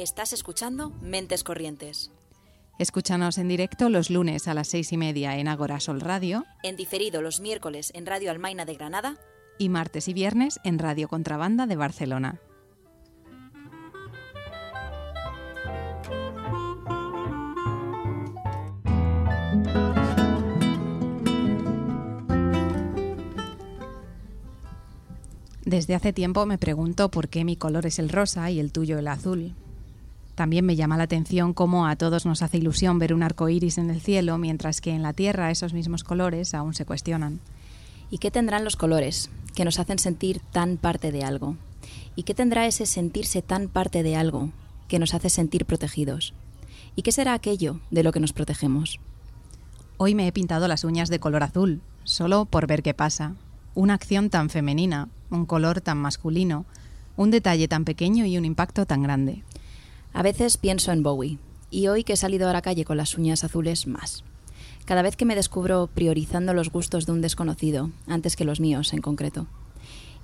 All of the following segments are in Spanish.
Estás escuchando Mentes Corrientes. Escúchanos en directo los lunes a las seis y media en Agora Sol Radio. En diferido los miércoles en Radio Almaina de Granada. Y martes y viernes en Radio Contrabanda de Barcelona. Desde hace tiempo me pregunto por qué mi color es el rosa y el tuyo el azul. También me llama la atención cómo a todos nos hace ilusión ver un arco iris en el cielo, mientras que en la Tierra esos mismos colores aún se cuestionan. ¿Y qué tendrán los colores que nos hacen sentir tan parte de algo? ¿Y qué tendrá ese sentirse tan parte de algo que nos hace sentir protegidos? ¿Y qué será aquello de lo que nos protegemos? Hoy me he pintado las uñas de color azul, solo por ver qué pasa. Una acción tan femenina, un color tan masculino, un detalle tan pequeño y un impacto tan grande. A veces pienso en Bowie, y hoy que he salido a la calle con las uñas azules, más. Cada vez que me descubro priorizando los gustos de un desconocido, antes que los míos en concreto.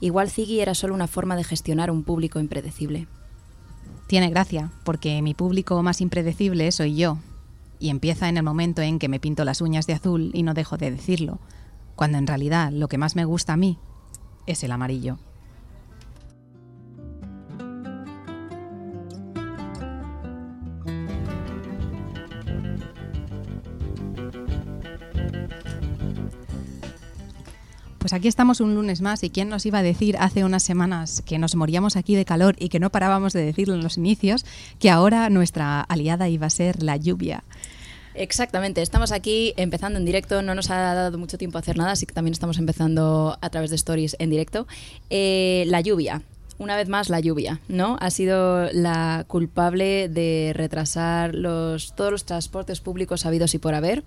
Igual Ziggy era solo una forma de gestionar un público impredecible. Tiene gracia, porque mi público más impredecible soy yo, y empieza en el momento en que me pinto las uñas de azul y no dejo de decirlo, cuando en realidad lo que más me gusta a mí es el amarillo. Pues aquí estamos un lunes más y quién nos iba a decir hace unas semanas que nos moríamos aquí de calor y que no parábamos de decirlo en los inicios, que ahora nuestra aliada iba a ser la lluvia. Exactamente, estamos aquí empezando en directo, no nos ha dado mucho tiempo a hacer nada, así que también estamos empezando a través de stories en directo. Eh, la lluvia, una vez más la lluvia, ¿no? Ha sido la culpable de retrasar los, todos los transportes públicos habidos y por haber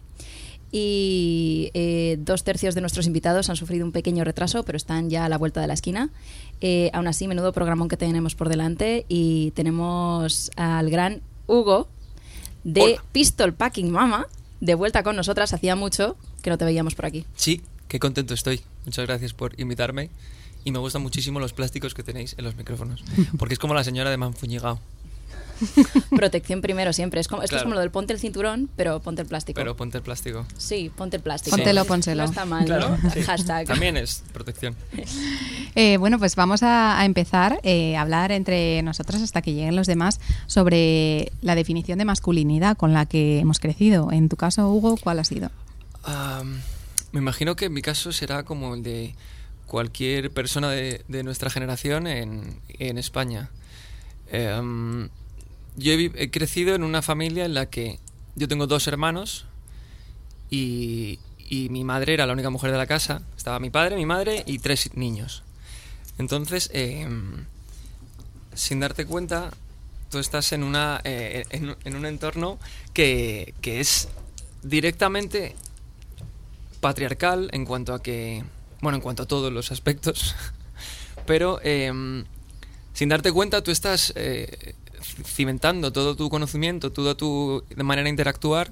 y eh, dos tercios de nuestros invitados han sufrido un pequeño retraso, pero están ya a la vuelta de la esquina. Eh, aún así, menudo programón que tenemos por delante y tenemos al gran Hugo de Pistol Packing Mama de vuelta con nosotras. Hacía mucho que no te veíamos por aquí. Sí, qué contento estoy. Muchas gracias por invitarme y me gustan muchísimo los plásticos que tenéis en los micrófonos, porque es como la señora de Manfuñigao. Protección primero siempre. Es como, esto es como lo del ponte el cinturón, pero ponte el plástico. Pero ponte el plástico. Sí, ponte el plástico. Póntelo, pónselo. No está mal, ¿no? Hashtag. También es protección. Eh, bueno, pues vamos a, a empezar eh, a hablar entre nosotros hasta que lleguen los demás sobre la definición de masculinidad con la que hemos crecido. En tu caso, Hugo, ¿cuál ha sido? Me imagino que en mi caso será como el de cualquier persona de, de nuestra generación en, en España. Em, yo he, crecido en una familia en la que yo tengo dos hermanos y, y mi madre era la única mujer de la casa. Estaba mi padre, mi madre y tres niños. Entonces, em, sin darte cuenta, tú estás en, una, eh, en, en un entorno que, que es directamente patriarcal en cuanto a que, bueno, en cuanto a todos los aspectos, pero em, sin darte cuenta tú estás eh, cimentando todo tu conocimiento, toda tu de manera de interactuar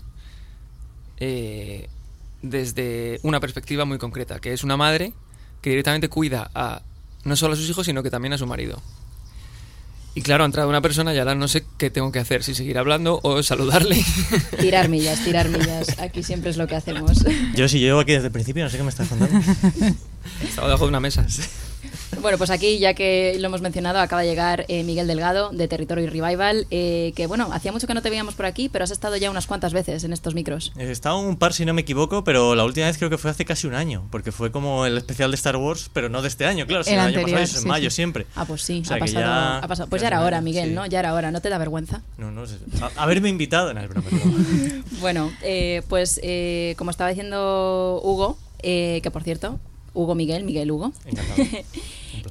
eh, desde una perspectiva muy concreta, que es una madre que directamente cuida a no solo a sus hijos, sino que también a su marido. Y claro, ha entrado una persona y ahora no sé qué tengo que hacer, si seguir hablando o saludarle. Tirar millas, tirar millas. Aquí siempre es lo que hacemos. Yo si yo llevo aquí desde el principio, no sé qué me estás contando. Estaba debajo de una mesa. Bueno, pues aquí, ya que lo hemos mencionado, acaba de llegar eh, Miguel Delgado de Territorio Revival, eh, que bueno, hacía mucho que no te veíamos por aquí, pero has estado ya unas cuantas veces en estos micros. He estado un par si no me equivoco, pero la última vez creo que fue hace casi un año, porque fue como el especial de Star Wars, pero no de este año, claro, sino El el año anterior, pasado, y sí, en mayo sí. siempre. Ah, pues sí, O sea ha, pasado, ya- ha pasado. Pues ya ya era hora, Miguel, sí. ¿no? Ya era hora, ¿no te da vergüenza? No, no, sé. Haberme invitado, broma, es broma. Bueno, eh, pues eh, como estaba diciendo Hugo, eh, que por cierto, Hugo Miguel, Miguel Hugo, Encantado.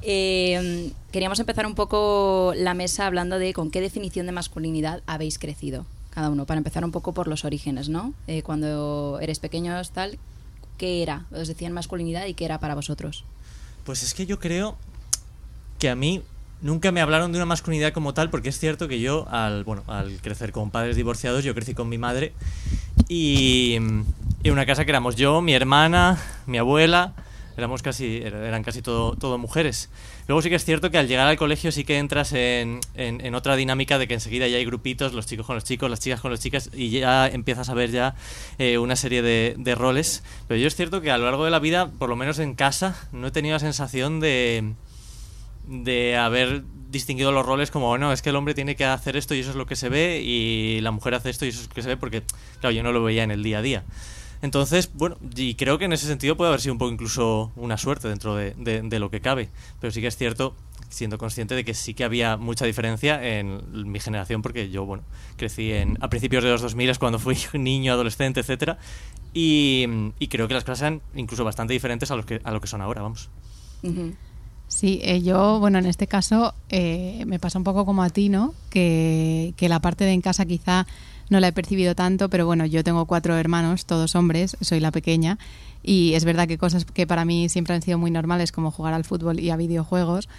eh, queríamos empezar un poco la mesa hablando de con qué definición de masculinidad habéis crecido cada uno, para empezar un poco por los orígenes, ¿no? Eh, cuando eres pequeños, tal, ¿qué era? Os decían masculinidad y qué era para vosotros. Pues es que yo creo que a mí nunca me hablaron de una masculinidad como tal, porque es cierto que yo, al, bueno, al crecer con padres divorciados, yo crecí con mi madre y en una casa que éramos yo, mi hermana, mi abuela, éramos casi, eran casi todo, todo mujeres. Luego sí que es cierto que al llegar al colegio sí que entras en, en, otra dinámica de que enseguida ya hay grupitos, los chicos con los chicos, las chicas con las chicas, y ya empiezas a ver ya eh, una serie de, de roles. Pero yo es cierto que a lo largo de la vida, por lo menos en casa, no he tenido la sensación de de haber distinguido los roles como, bueno, es que el hombre tiene que hacer esto y eso es lo que se ve y la mujer hace esto y eso es lo que se ve porque, claro, yo no lo veía en el día a día. Entonces, bueno, y creo que en ese sentido puede haber sido un poco incluso una suerte dentro de, de, lo que cabe. Pero sí que es cierto, siendo consciente de que sí que había mucha diferencia en mi generación, porque yo, bueno, crecí en, a principios de los 2000 cuando fui niño, adolescente, etcétera y, y, creo que las cosas eran incluso bastante diferentes a, los que, a lo que son ahora, vamos. Sí, eh, yo, bueno, en este caso eh, me pasa un poco como a ti, ¿no? Que, que, la parte de en casa quizá no la he percibido tanto, pero bueno, yo tengo cuatro hermanos, todos hombres, soy la pequeña, y es verdad que cosas que para mí siempre han sido muy normales, como jugar al fútbol y a videojuegos,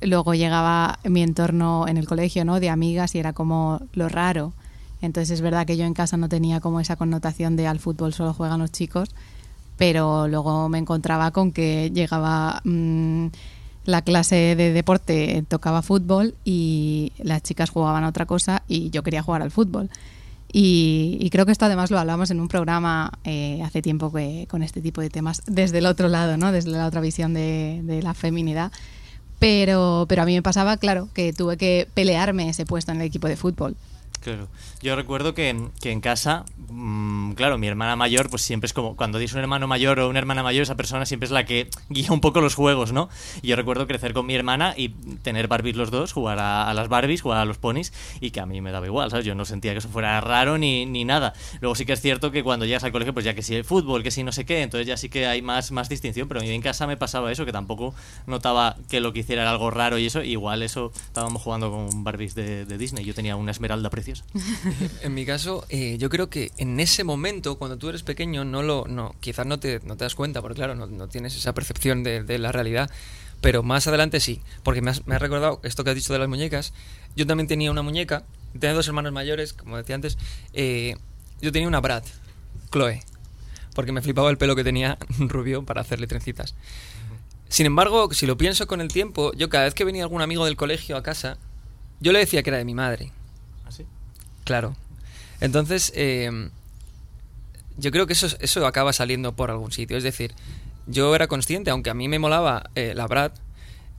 luego llegaba mi entorno en el colegio, ¿no? De amigas y era como lo raro. Entonces es verdad que yo en casa no tenía como esa connotación de al fútbol solo juegan los chicos, pero luego me encontraba con que llegaba... Mmm, la clase de deporte tocaba fútbol y las chicas jugaban a otra cosa y yo quería jugar al fútbol. Y, creo que esto además lo hablamos en un programa eh, hace tiempo que, con este tipo de temas desde el otro lado, ¿no? desde la otra visión de, de la feminidad. Pero, pero a mí me pasaba, claro, que tuve que pelearme ese puesto en el equipo de fútbol. Claro. Yo recuerdo que, que en casa, mmm, claro, mi hermana mayor, pues siempre es como, cuando dices un hermano mayor o una hermana mayor, esa persona siempre es la que guía un poco los juegos, ¿no? Y yo recuerdo crecer con mi hermana y tener Barbies los dos, jugar a, las Barbies, jugar a los ponis, y que a mí me daba igual, ¿sabes? Yo no sentía que eso fuera raro ni, ni nada. Luego sí que es cierto que cuando llegas al colegio, pues ya que si el fútbol, que si no sé qué, entonces ya sí que hay más, más distinción, pero a mí en casa me pasaba eso, que tampoco notaba que lo que hiciera era algo raro y eso, igual eso estábamos jugando con Barbies de, de Disney, yo tenía una esmeralda preciosa. en mi caso, eh, yo creo que en ese momento, cuando tú eres pequeño, no lo, no, quizás no te, no te das cuenta, porque claro, no, tienes esa percepción de, la realidad, pero más adelante sí, porque me, has, me ha recordado esto que has dicho de las muñecas. Yo también tenía una muñeca, tenía dos hermanos mayores, como decía antes. Eh, yo tenía una Brad, Chloe, porque me flipaba el pelo que tenía rubio para hacerle trencitas. Sin embargo, si lo pienso con el tiempo, yo cada vez que venía algún amigo del colegio a casa, yo le decía que era de mi madre. Claro. Entonces, eh, yo creo que eso, eso acaba saliendo por algún sitio. Es decir, yo era consciente, aunque a mí me molaba eh, la Brad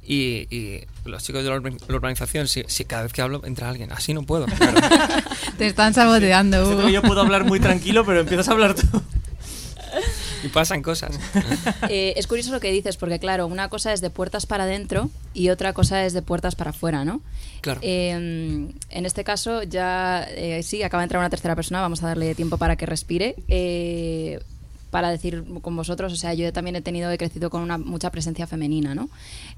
y, los chicos de la, organización, si, cada vez que hablo entra alguien, así no puedo. Te están saboteando. Yo puedo hablar muy tranquilo, pero empiezas a hablar tú. Y pasan cosas. Eh, es curioso lo que dices, porque claro, una cosa es de puertas para adentro y otra cosa es de puertas para afuera, ¿no? Claro. Em, en este caso, ya eh, sí, acaba de entrar una tercera persona, vamos a darle tiempo para que respire. Para decir con vosotros, o sea, yo también he tenido, he crecido con mucha presencia femenina, ¿no?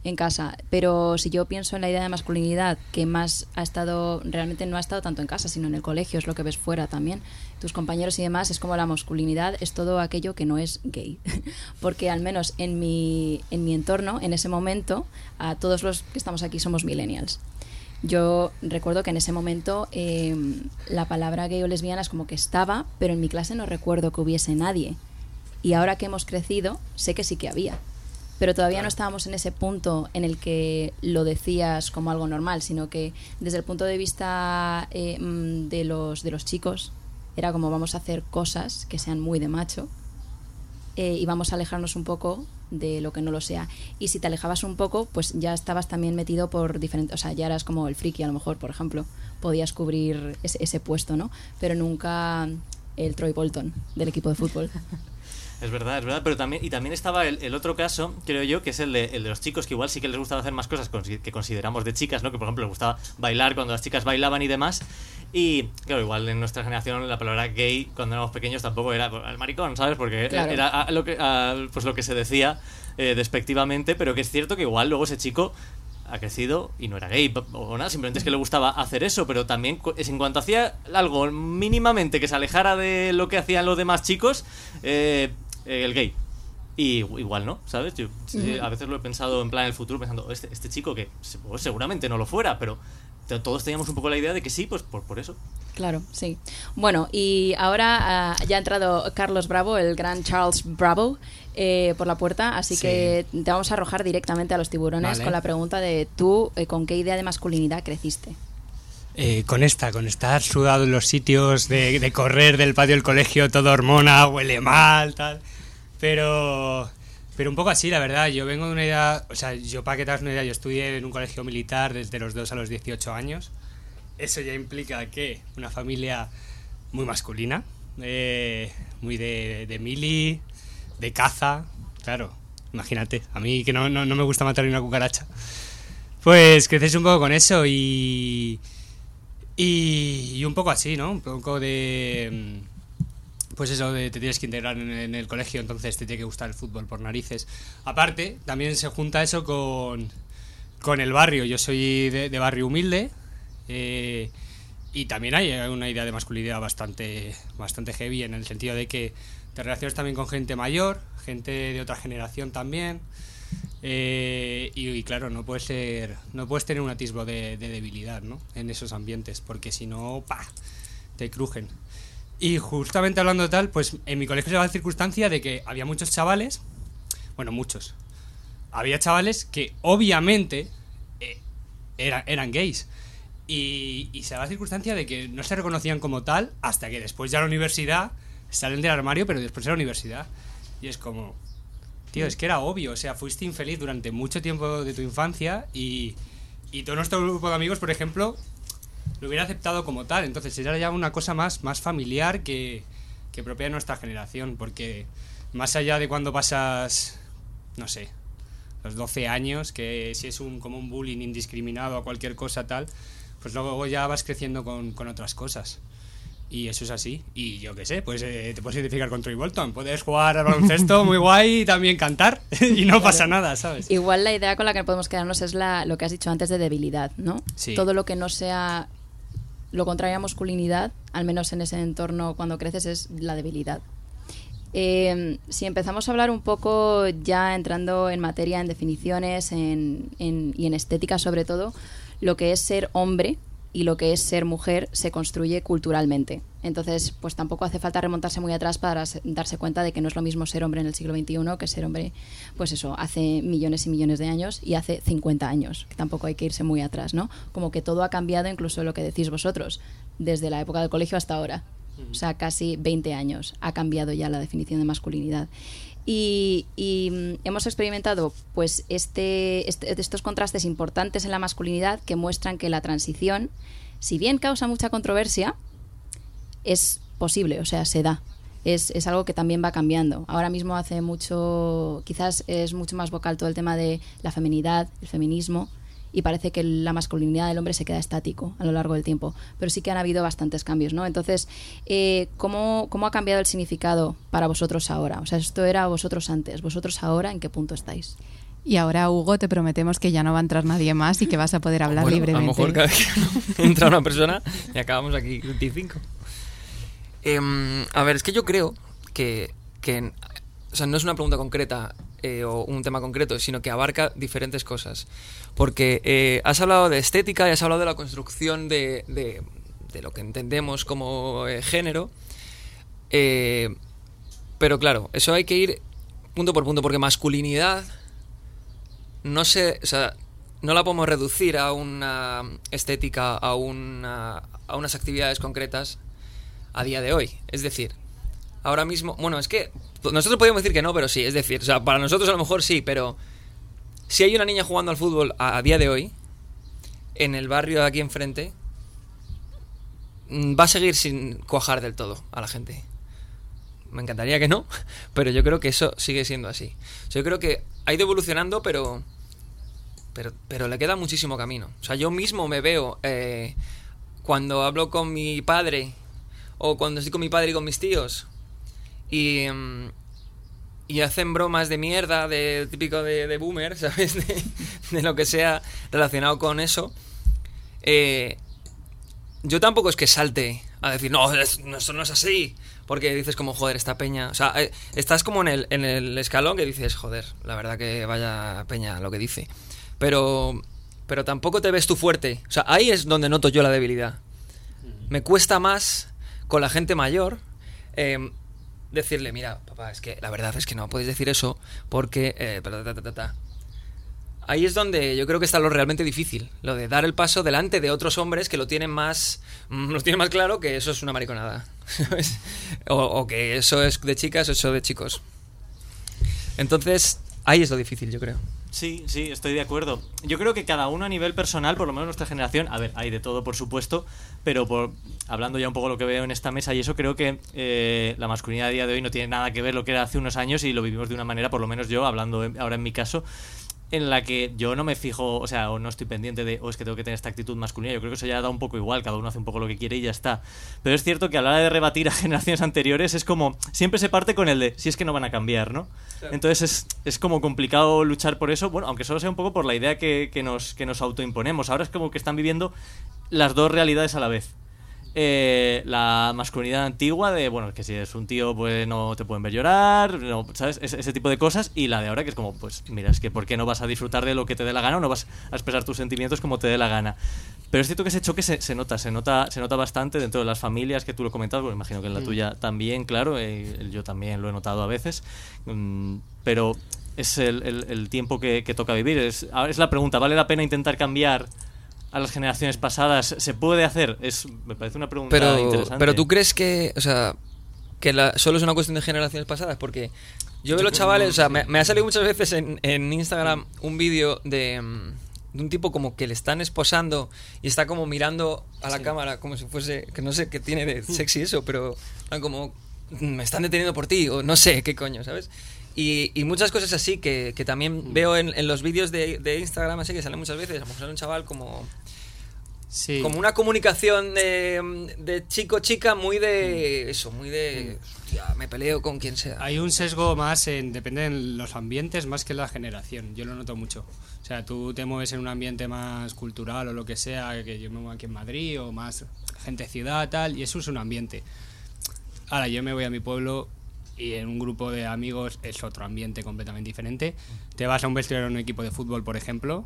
En casa. Pero si yo pienso en la idea de masculinidad, que más ha estado, realmente no ha estado tanto en casa, sino en el colegio, es lo que ves fuera también, tus compañeros y demás, es como la masculinidad es todo aquello que no es gay. Porque al menos en mi, en mi entorno, en ese momento, a todos los que estamos aquí somos millennials. Yo recuerdo que en ese momento em, la palabra gay o lesbiana es como que estaba, pero en mi clase no recuerdo que hubiese nadie. Y ahora que hemos crecido, sé que sí que había. Pero todavía no estábamos en ese punto en el que lo decías como algo normal, sino que desde el punto de vista eh, mm, de, los, de los chicos, era como vamos a hacer cosas que sean muy de macho eh, y vamos a alejarnos un poco de lo que no lo sea. Y si te alejabas un poco, pues ya estabas también metido por diferentes, o sea, ya eras como el friki a lo mejor, por ejemplo, podías cubrir ese, ese puesto, ¿no? Pero nunca el Troy Bolton del equipo de fútbol. Es verdad, es verdad, pero también, y también estaba el, otro caso, creo yo, que es el de, el de, los chicos, que igual sí que les gustaba hacer más cosas que consideramos de chicas, ¿no? Que por ejemplo les gustaba bailar cuando las chicas bailaban y demás. Y claro, igual en nuestra generación la palabra gay cuando éramos pequeños tampoco era el maricón, ¿sabes? Porque era lo que, pues lo que se decía eh, despectivamente, pero que es cierto que igual luego ese chico ha crecido y no era gay o nada, simplemente es que le gustaba hacer eso, pero también en cuanto hacía algo mínimamente que se alejara de lo que hacían los demás chicos, eh, eh, el gay. Y igual no, ¿sabes? a veces lo he pensado en plan en el futuro, pensando, este, este chico que pues seguramente no lo fuera, pero todos teníamos un poco la idea de que sí, pues por, por eso. Claro, sí. Bueno, y ahora ah, ya ha entrado Carlos Bravo, el gran Charles Bravo, eh, por la puerta, así Sí. que te vamos a arrojar directamente a los tiburones Vale. con la pregunta de tú, eh, ¿con qué idea de masculinidad creciste? Eh, con esta, con estar sudado en los sitios, de, de correr del patio del colegio, todo hormona, huele mal, tal. Pero, pero un poco así, la verdad. Yo vengo de una idea, o sea, yo para que te hagas una idea, yo estudié en un colegio militar desde los 2 a los 18 años. Eso ya implica que una familia muy masculina, eh, muy de, de mili, de caza, claro. Imagínate, a mí que no, no, no me gusta matar ni una cucaracha. Pues creces un poco con eso y, y, y un poco así, ¿no? Un poco de... Pues eso, te tienes que integrar en, el colegio, entonces te tiene que gustar el fútbol por narices. Aparte, también se junta eso con, con el barrio. Yo soy de, barrio humilde eh, y también hay una idea de masculinidad bastante, bastante heavy en el sentido de que te relacionas también con gente mayor, gente de otra generación también. Eh, y, y claro, no puedes ser, no puedes tener un atisbo de, de debilidad, ¿no? En esos ambientes, porque si no, ¡pa! te crujen. Y justamente hablando de tal, pues en mi colegio se la circunstancia de que había muchos chavales, bueno, muchos. Había chavales que obviamente eh, era- eran gays. Y, y se daba la circunstancia de que no se reconocían como tal hasta que después ya la universidad salen del armario, pero después de la universidad. Y es como, tío, es que era obvio, o sea, fuiste infeliz durante mucho tiempo de tu infancia y, y todo nuestro grupo de amigos, por ejemplo, lo hubiera aceptado como tal. Entonces era ya una cosa más, más familiar que, que propia de nuestra generación, porque más allá de cuando pasas, no sé, los 12 años, que si es un, como un bullying indiscriminado a cualquier cosa tal, pues luego ya vas creciendo con, con otras cosas. Y eso es así. Y yo qué sé, pues eh, te puedes identificar con Troy Bolton. Puedes jugar al baloncesto muy guay y también cantar. y no pasa nada, ¿sabes? Igual la idea con la que podemos quedarnos es la, lo que has dicho antes de debilidad, ¿no? Sí. Todo lo que no sea lo contrario a masculinidad, al menos en ese entorno cuando creces, es la debilidad. Eh, si empezamos a hablar un poco ya entrando en materia, en definiciones en- y en estética sobre todo, lo que es ser hombre y lo que es ser mujer se construye culturalmente. Entonces, pues tampoco hace falta remontarse muy atrás para darse cuenta de que no es lo mismo ser hombre en el siglo XXI que ser hombre, pues eso, hace millones y millones de años y hace 50 años, que tampoco hay que irse muy atrás, ¿no? Como que todo ha cambiado, incluso lo que decís vosotros, desde la época del colegio hasta ahora. O sea, casi 20 años ha cambiado ya la definición de masculinidad. Y, mm, hemos experimentado pues este, este- estos contrastes importantes en la masculinidad que muestran que la transición, si bien causa mucha controversia, es posible, o sea, se da. Es, es algo que también va cambiando. Ahora mismo hace mucho, quizás es mucho más vocal todo el tema de la feminidad, el feminismo, y parece que la masculinidad del hombre se queda estático a lo largo del tiempo. Pero sí que han habido bastantes cambios, ¿no? Entonces, eh, ¿cómo, ¿cómo ha cambiado el significado para vosotros ahora? O sea, esto era vosotros antes, vosotros ahora, ¿en qué punto estáis? Y ahora, Hugo, te prometemos que ya no va a entrar nadie más y que vas a poder hablar Bueno, libremente. A lo mejor cada vez que entra una persona y acabamos aquí 25. Em, a ver, es que yo creo que, que o sea, no es una pregunta concreta eh, o un tema concreto, sino que abarca diferentes cosas. Porque eh, has hablado de estética y has hablado de la construcción de, de- de lo que entendemos como eh, género. Pero claro, eso hay que ir punto por punto, porque masculinidad no se, o sea, no la podemos reducir a una estética, a, una, a unas actividades concretas a día de hoy. Es decir, ahora mismo, bueno, es que nosotros podríamos decir que no, pero sí, es decir, o sea, para nosotros a lo mejor sí, pero si hay una niña jugando al fútbol a, día de hoy, en el barrio de aquí enfrente, mm, va a seguir sin cuajar del todo a la gente. Me encantaría que no, pero yo creo que eso sigue siendo así. Yo creo que ha ido evolucionando, pero, pero, pero le queda muchísimo camino. O sea, yo mismo me veo eh, cuando hablo con mi padre o cuando estoy con mi padre y con mis tíos y, mm, y hacen bromas de mierda, de típico de, de boomer, ¿sabes? De, de lo que sea relacionado con eso. Eh, yo tampoco es que salte a decir, no, es- no, eso no es así. Porque dices como, joder, esta peña... O sea, eh, estás como en el, en el escalón que dices, joder, la verdad que vaya peña lo que dice. Pero pero tampoco te ves tú fuerte. O sea, ahí es donde noto yo la debilidad. Me cuesta más con la gente mayor em, decirle, mira, papá, es que la verdad es que no puedes decir eso porque... eh, ta, ta, ta, ta, ta". Ahí es donde yo creo que está lo realmente difícil, lo de dar el paso delante de otros hombres que lo tienen más, mm, lo tienen más claro que eso es una mariconada, o, o que eso es de chicas o eso de chicos. Entonces, ahí es lo difícil, yo creo. Sí, sí, estoy de acuerdo. Yo creo que cada uno a nivel personal, por lo menos nuestra generación, a ver, hay de todo, por supuesto, pero por hablando ya un poco lo que veo en esta mesa y eso, creo que eh, la masculinidad a día de hoy no tiene nada que ver lo que era hace unos años y lo vivimos de una manera, por lo menos yo, hablando ahora en mi caso, en la que yo no me fijo, o sea, o no estoy pendiente de, o es que tengo que tener esta actitud masculina. Yo creo que eso ya da un poco igual, cada uno hace un poco lo que quiere y ya está. Pero es cierto que a la hora de rebatir a generaciones anteriores es como, siempre se parte con el de, si es que no van a cambiar, ¿no? Entonces es, es como complicado luchar por eso, bueno, aunque solo sea un poco por la idea que, que nos, que nos autoimponemos. Ahora es como que están viviendo las dos realidades a la vez. Eh, la masculinidad antigua de, bueno, que si es un tío, pues no te pueden ver llorar, no, ¿sabes? Ese, ese tipo de cosas. Y la de ahora, que es como, pues mira, es que ¿por qué no vas a disfrutar de lo que te dé la gana o no vas a expresar tus sentimientos como te dé la gana? Pero es cierto que ese choque se, se nota, se nota, se nota bastante dentro de las familias que tú lo comentas, porque imagino que en la tuya también, claro, eh, yo también lo he notado a veces. Mm, pero es el, el- el tiempo que, que toca vivir. Es, ahora es la pregunta, ¿vale la pena intentar cambiar a las generaciones pasadas? ¿Se puede hacer? Es, me parece una pregunta Pero, interesante. pero tú crees que, o sea, que la- solo es una cuestión de generaciones pasadas, porque yo veo los chavales, o sea, me, me ha salido muchas veces en, en Instagram un vídeo de, mm, de un tipo como que le están esposando y está como mirando a la cámara como si fuese, que no sé qué tiene de sexy eso, pero como "Mm, me están deteniendo por ti o no sé qué coño, ¿sabes? Y, y muchas cosas así que, que también veo en, en los vídeos de, de Instagram, así que salen muchas veces, a lo mejor sale un chaval como Sí. como una comunicación de, de chico-chica muy de eso, muy de hostia, me peleo con quien sea. Hay un sesgo más en, depende de los ambientes más que la generación. Yo lo noto mucho. O sea, tú te mueves en un ambiente más cultural o lo que sea, que yo me muevo aquí en Madrid o más gente ciudad, tal, y eso es un ambiente. Ahora, yo me voy a mi pueblo y en un grupo de amigos es otro ambiente completamente diferente. Te vas a un vestuario de un equipo de fútbol, por ejemplo,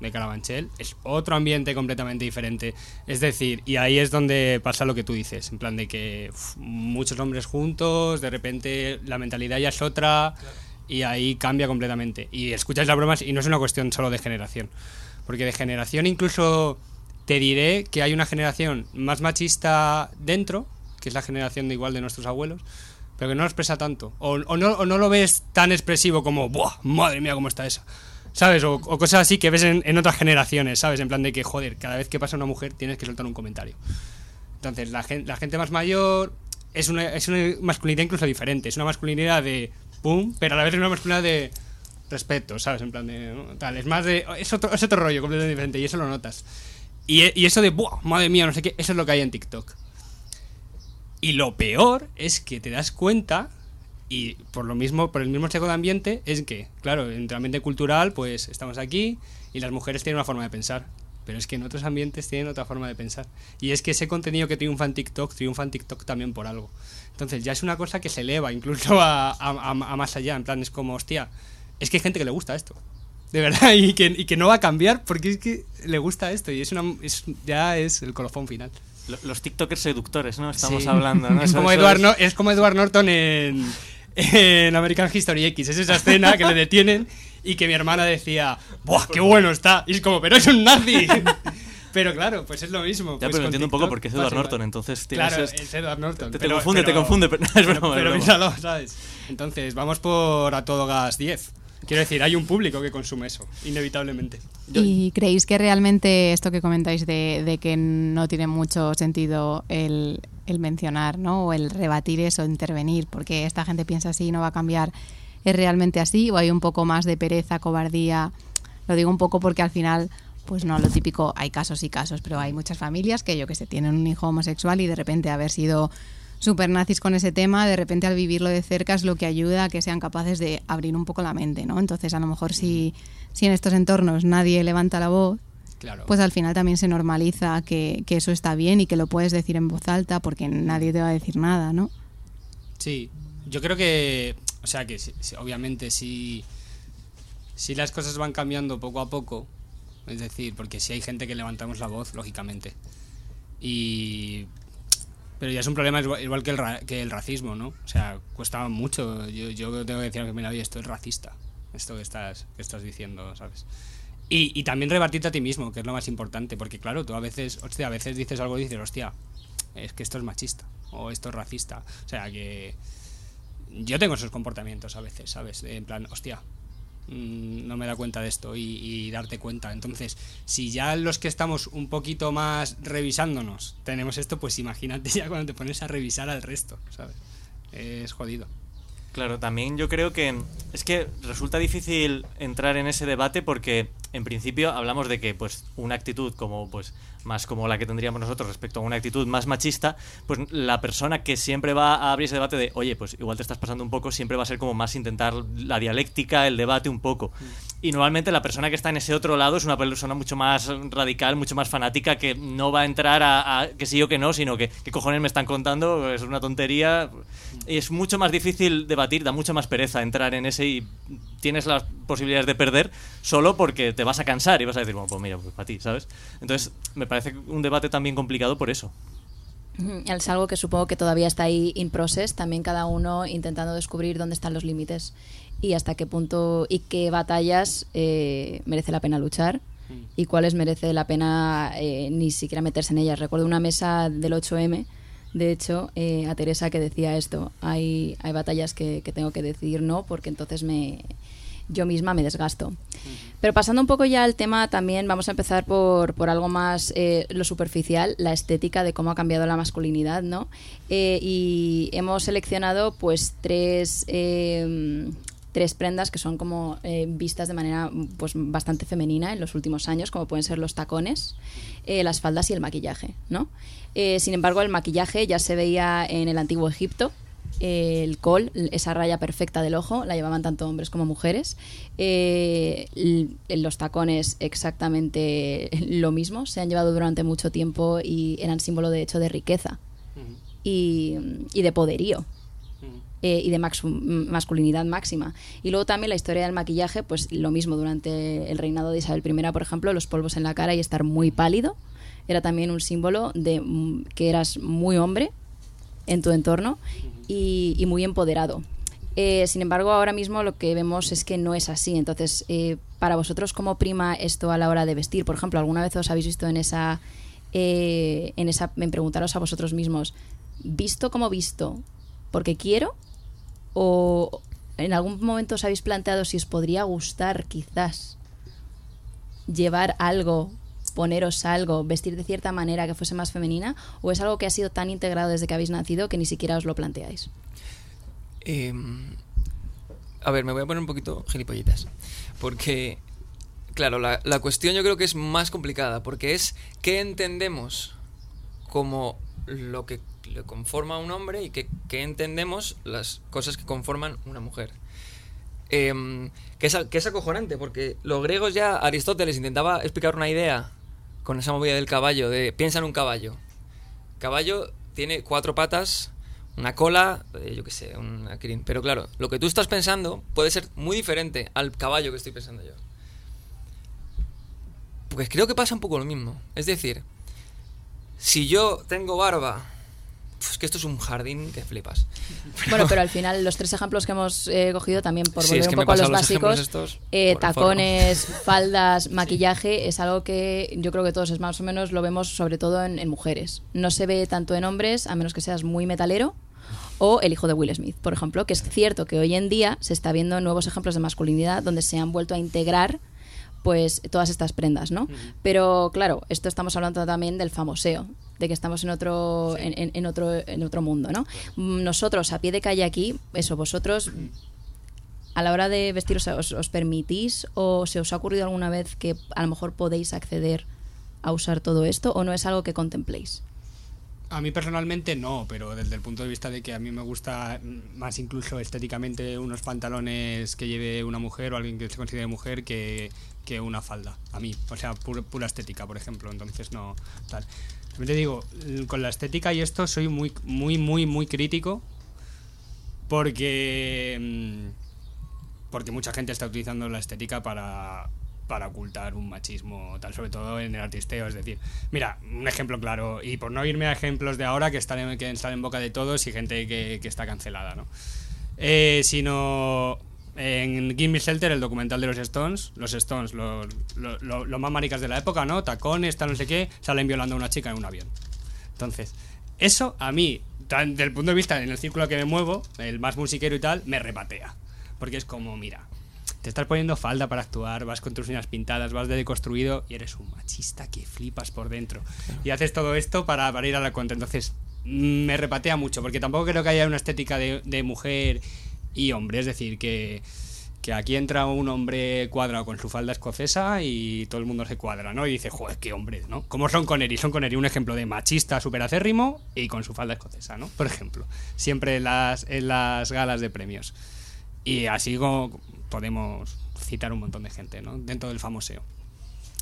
de Carabanchel, es otro ambiente completamente diferente. Es decir, y ahí es donde pasa lo que tú dices, en plan de que uf, muchos hombres juntos, de repente la mentalidad ya es otra y ahí cambia completamente. Y escuchas las bromas y no es una cuestión solo de generación, porque de generación incluso te diré que hay una generación más machista dentro, que es la generación de igual de nuestros abuelos, pero que no lo expresa tanto. O, o no, o no lo ves tan expresivo como, ¡buah! ¡Madre mía, cómo está esa! ¿Sabes? O, o cosas así que ves en, en otras generaciones, ¿sabes? En plan de que, joder, cada vez que pasa una mujer tienes que soltar un comentario. Entonces, la, gen- la gente más mayor es una, es una masculinidad incluso diferente. Es una masculinidad de pum, pero a la vez es una masculinidad de respeto, ¿sabes? En plan de. ¿no? Tal. Es más de. Es otro, es otro rollo completamente diferente y eso lo notas. Y, y eso de, ¡buah! Madre mía, no sé qué, eso es lo que hay en TikTok. Y lo peor es que te das cuenta, y por lo mismo, por el mismo sesgo de ambiente, es que, claro, en el ambiente cultural, pues estamos aquí y las mujeres tienen una forma de pensar. Pero es que en otros ambientes tienen otra forma de pensar. Y es que ese contenido que triunfa en TikTok, triunfa en TikTok también por algo. Entonces ya es una cosa que se eleva incluso a más allá. En plan, es como, hostia, es que hay gente que le gusta esto. De verdad, y que, y que no va a cambiar porque es que le gusta esto. Y es una, es- ya es el colofón final. Lo- Los TikTokers seductores, ¿no? Estamos Sí. hablando, ¿no? Es como, Edward, Nor- es como Edward Norton en, en American History X. Es esa escena que le detienen y que mi hermana decía, ¡buah, qué bueno está! Y es como, ¡pero es un nazi! pero claro, pues es lo mismo. Ya, pues pero entiendo un poco TikTok porque es Edward. Norton, entonces Claro, es Edward Norton. Te- te pero- confunde, te pero- confunde, pero no, es broma, Pero, pero míralo, ¿sabes? Entonces, vamos por a todo gas 10. Quiero decir, hay un público que consume eso, inevitablemente. ¿Y creéis que realmente esto que comentáis de, de que no tiene mucho sentido el, el mencionar, ¿no? O el rebatir eso, intervenir, porque esta gente piensa así y no va a cambiar, ¿es realmente así? ¿O hay un poco más de pereza, cobardía? Lo digo un poco porque al final, pues no, lo típico, hay casos y casos, pero hay muchas familias que yo que sé, tienen un hijo homosexual y de repente haber sido super nazis con ese tema, de repente al vivirlo de cerca es lo que ayuda a que sean capaces de abrir un poco la mente, ¿no? Entonces, a lo mejor si, si en estos entornos nadie levanta la voz, Claro. pues al final también se normaliza que, que eso está bien y que lo puedes decir en voz alta porque nadie te va a decir nada, ¿no? Sí, yo creo que, o sea, que obviamente si, si las cosas van cambiando poco a poco, Es decir, porque si hay gente que levantamos la voz, lógicamente. Y pero ya es un problema igual, que, el que el racismo, ¿no? O sea, cuesta mucho. Yo, yo tengo que decir que mira, oye, esto es racista. Esto que estás, que estás diciendo, ¿sabes? Y, y, también rebatirte a ti mismo, que es lo más importante. Porque claro, tú a veces, hostia, a veces dices algo y dices, hostia, es que esto es machista. O esto es racista. O sea, que yo tengo esos comportamientos a veces, ¿sabes? En plan, hostia, Mm, no me da cuenta de esto y, darte cuenta. Entonces, si ya los que estamos un poquito más revisándonos tenemos esto, pues imagínate ya cuando te pones a revisar al resto, ¿sabes? Es jodido. Claro, también yo creo que es que resulta difícil entrar en ese debate porque en principio hablamos de que pues una actitud como pues más como la que tendríamos nosotros respecto a una actitud más machista, pues la persona que siempre va a abrir ese debate de, oye, pues igual te estás pasando un poco, siempre va a ser como más intentar la dialéctica, el debate un poco. Y normalmente la persona que está en ese otro lado es una persona mucho más radical, mucho más fanática, que no va a entrar a, que sí o que no, sino que, ¿qué cojones me están contando? Es una tontería. Y es mucho más difícil debatir, da mucha más pereza entrar en ese y tienes las posibilidades de perder solo porque te vas a cansar y vas a decir, bueno, pues mira, pues para ti, ¿sabes? Entonces, me parece un debate también complicado por eso. Es algo que supongo que todavía está ahí in process, también cada uno intentando descubrir dónde están los límites y hasta qué punto y qué batallas eh, merece la pena luchar y cuáles merece la pena eh, ni siquiera meterse en ellas. Recuerdo una mesa del 8M, de hecho, eh, a Teresa que decía esto, hay, hay batallas que, que tengo que decidir no porque entonces me, yo misma me desgasto. Pero pasando un poco ya al tema, también vamos a empezar por, por algo más eh, lo superficial, la estética de cómo ha cambiado la masculinidad, ¿no? Eh, y hemos seleccionado pues tres eh, tres prendas que son como vistas de manera pues bastante femenina en los últimos años, como pueden ser los tacones, las faldas y el maquillaje, ¿no? sin embargo, el maquillaje ya se veía en el antiguo Egipto, el col, esa raya perfecta del ojo, la llevaban tanto hombres como mujeres. Eh, los tacones exactamente lo mismo, se han llevado durante mucho tiempo y eran símbolo de hecho de riqueza y, de poderío. Eh, y de masculinidad máxima. Y luego también la historia del maquillaje, pues lo mismo durante el reinado de Isabel I, por ejemplo, los polvos en la cara y estar muy pálido era también un símbolo de mm, que eras muy hombre en tu entorno y, muy empoderado. Eh, sin embargo, ahora mismo lo que vemos es que no es así. Entonces, eh, para vosotros, ¿cómo prima esto a la hora de vestir? Por ejemplo, ¿alguna vez os habéis visto en esa, en esa, en preguntaros a vosotros mismos, visto como visto, porque quiero? ¿O en algún momento os habéis planteado si os podría gustar quizás llevar algo poneros algo, vestir de cierta manera que fuese más femenina, o es algo que ha sido tan integrado desde que habéis nacido que ni siquiera os lo planteáis? Em, a ver, me voy a poner un poquito gilipollitas, porque, claro, la, cuestión yo creo que es más complicada, porque es qué entendemos como lo que le conforma a un hombre y qué, entendemos las cosas que conforman una mujer. Em, que, es, que es acojonante, porque los griegos ya, Aristóteles intentaba explicar una idea con esa movida del caballo, de piensa en un caballo. Caballo tiene cuatro patas, una cola, eh, yo qué sé, un crin. Pero claro, lo que tú estás pensando puede ser muy diferente al caballo que estoy pensando yo. Pues creo que pasa un poco lo mismo. Es decir, si yo tengo barba es que esto es un jardín que flipas. Bueno, pero al final los tres ejemplos que hemos eh, cogido también por volver un poco a los, básicos, eh, tacones, faldas, maquillaje, es algo que yo creo que todos es más o menos lo vemos sobre todo en, mujeres. No se ve tanto en hombres, a menos que seas muy metalero, o el hijo de Will Smith, por ejemplo, que es cierto que hoy en día se está viendo nuevos ejemplos de masculinidad donde se han vuelto a integrar pues todas estas prendas, ¿no? Pero claro, esto estamos hablando también del famoseo, de que estamos en otro, en, otro, en otro mundo, ¿no? Nosotros, a pie de calle aquí, eso, vosotros, a la hora de vestiros, os, os, permitís o se os ha ocurrido alguna vez que a lo mejor podéis acceder a usar todo esto o no es algo que contempléis? A mí personalmente no, pero desde el punto de vista de que a mí me gusta más incluso estéticamente unos pantalones que lleve una mujer o alguien que se considere mujer que, que una falda. A mí, o sea, pura, estética, por ejemplo. Entonces no tal. También te digo, con la estética y esto soy muy, muy, muy, muy crítico porque mm, porque mucha gente está utilizando la estética para para ocultar un machismo, tal, sobre todo en el artisteo. Es decir, mira, un ejemplo claro, y por no irme a ejemplos de ahora que están en, que están en boca de todos y gente que, que está cancelada, ¿no? Eh, sino en Gimme Shelter, el documental de los Stones, los Stones, los, más maricas de la época, ¿no? Tacones, tal, no sé qué, salen violando a una chica en un avión. Entonces, eso a mí, tan, del punto de vista en el círculo que me muevo, el más musiquero y tal, me repatea. Porque es como, mira, te estás poniendo falda para actuar, vas con tus uñas pintadas, vas de deconstruido y eres un machista que flipas por dentro. Y haces todo esto para, para ir a la cuenta. Entonces, me repatea mucho, porque tampoco creo que haya una estética de mujer y hombre. Es decir, que, que aquí entra un hombre cuadrado con su falda escocesa y todo el mundo se cuadra, ¿no? Y dice, joder, qué hombre, ¿no? Como Son Connery. Son Connery, un ejemplo de machista súper acérrimo y con su falda escocesa, ¿no? Por ejemplo. Siempre en las, en las galas de premios. Y así como podemos citar un montón de gente, ¿no? Dentro del famoseo.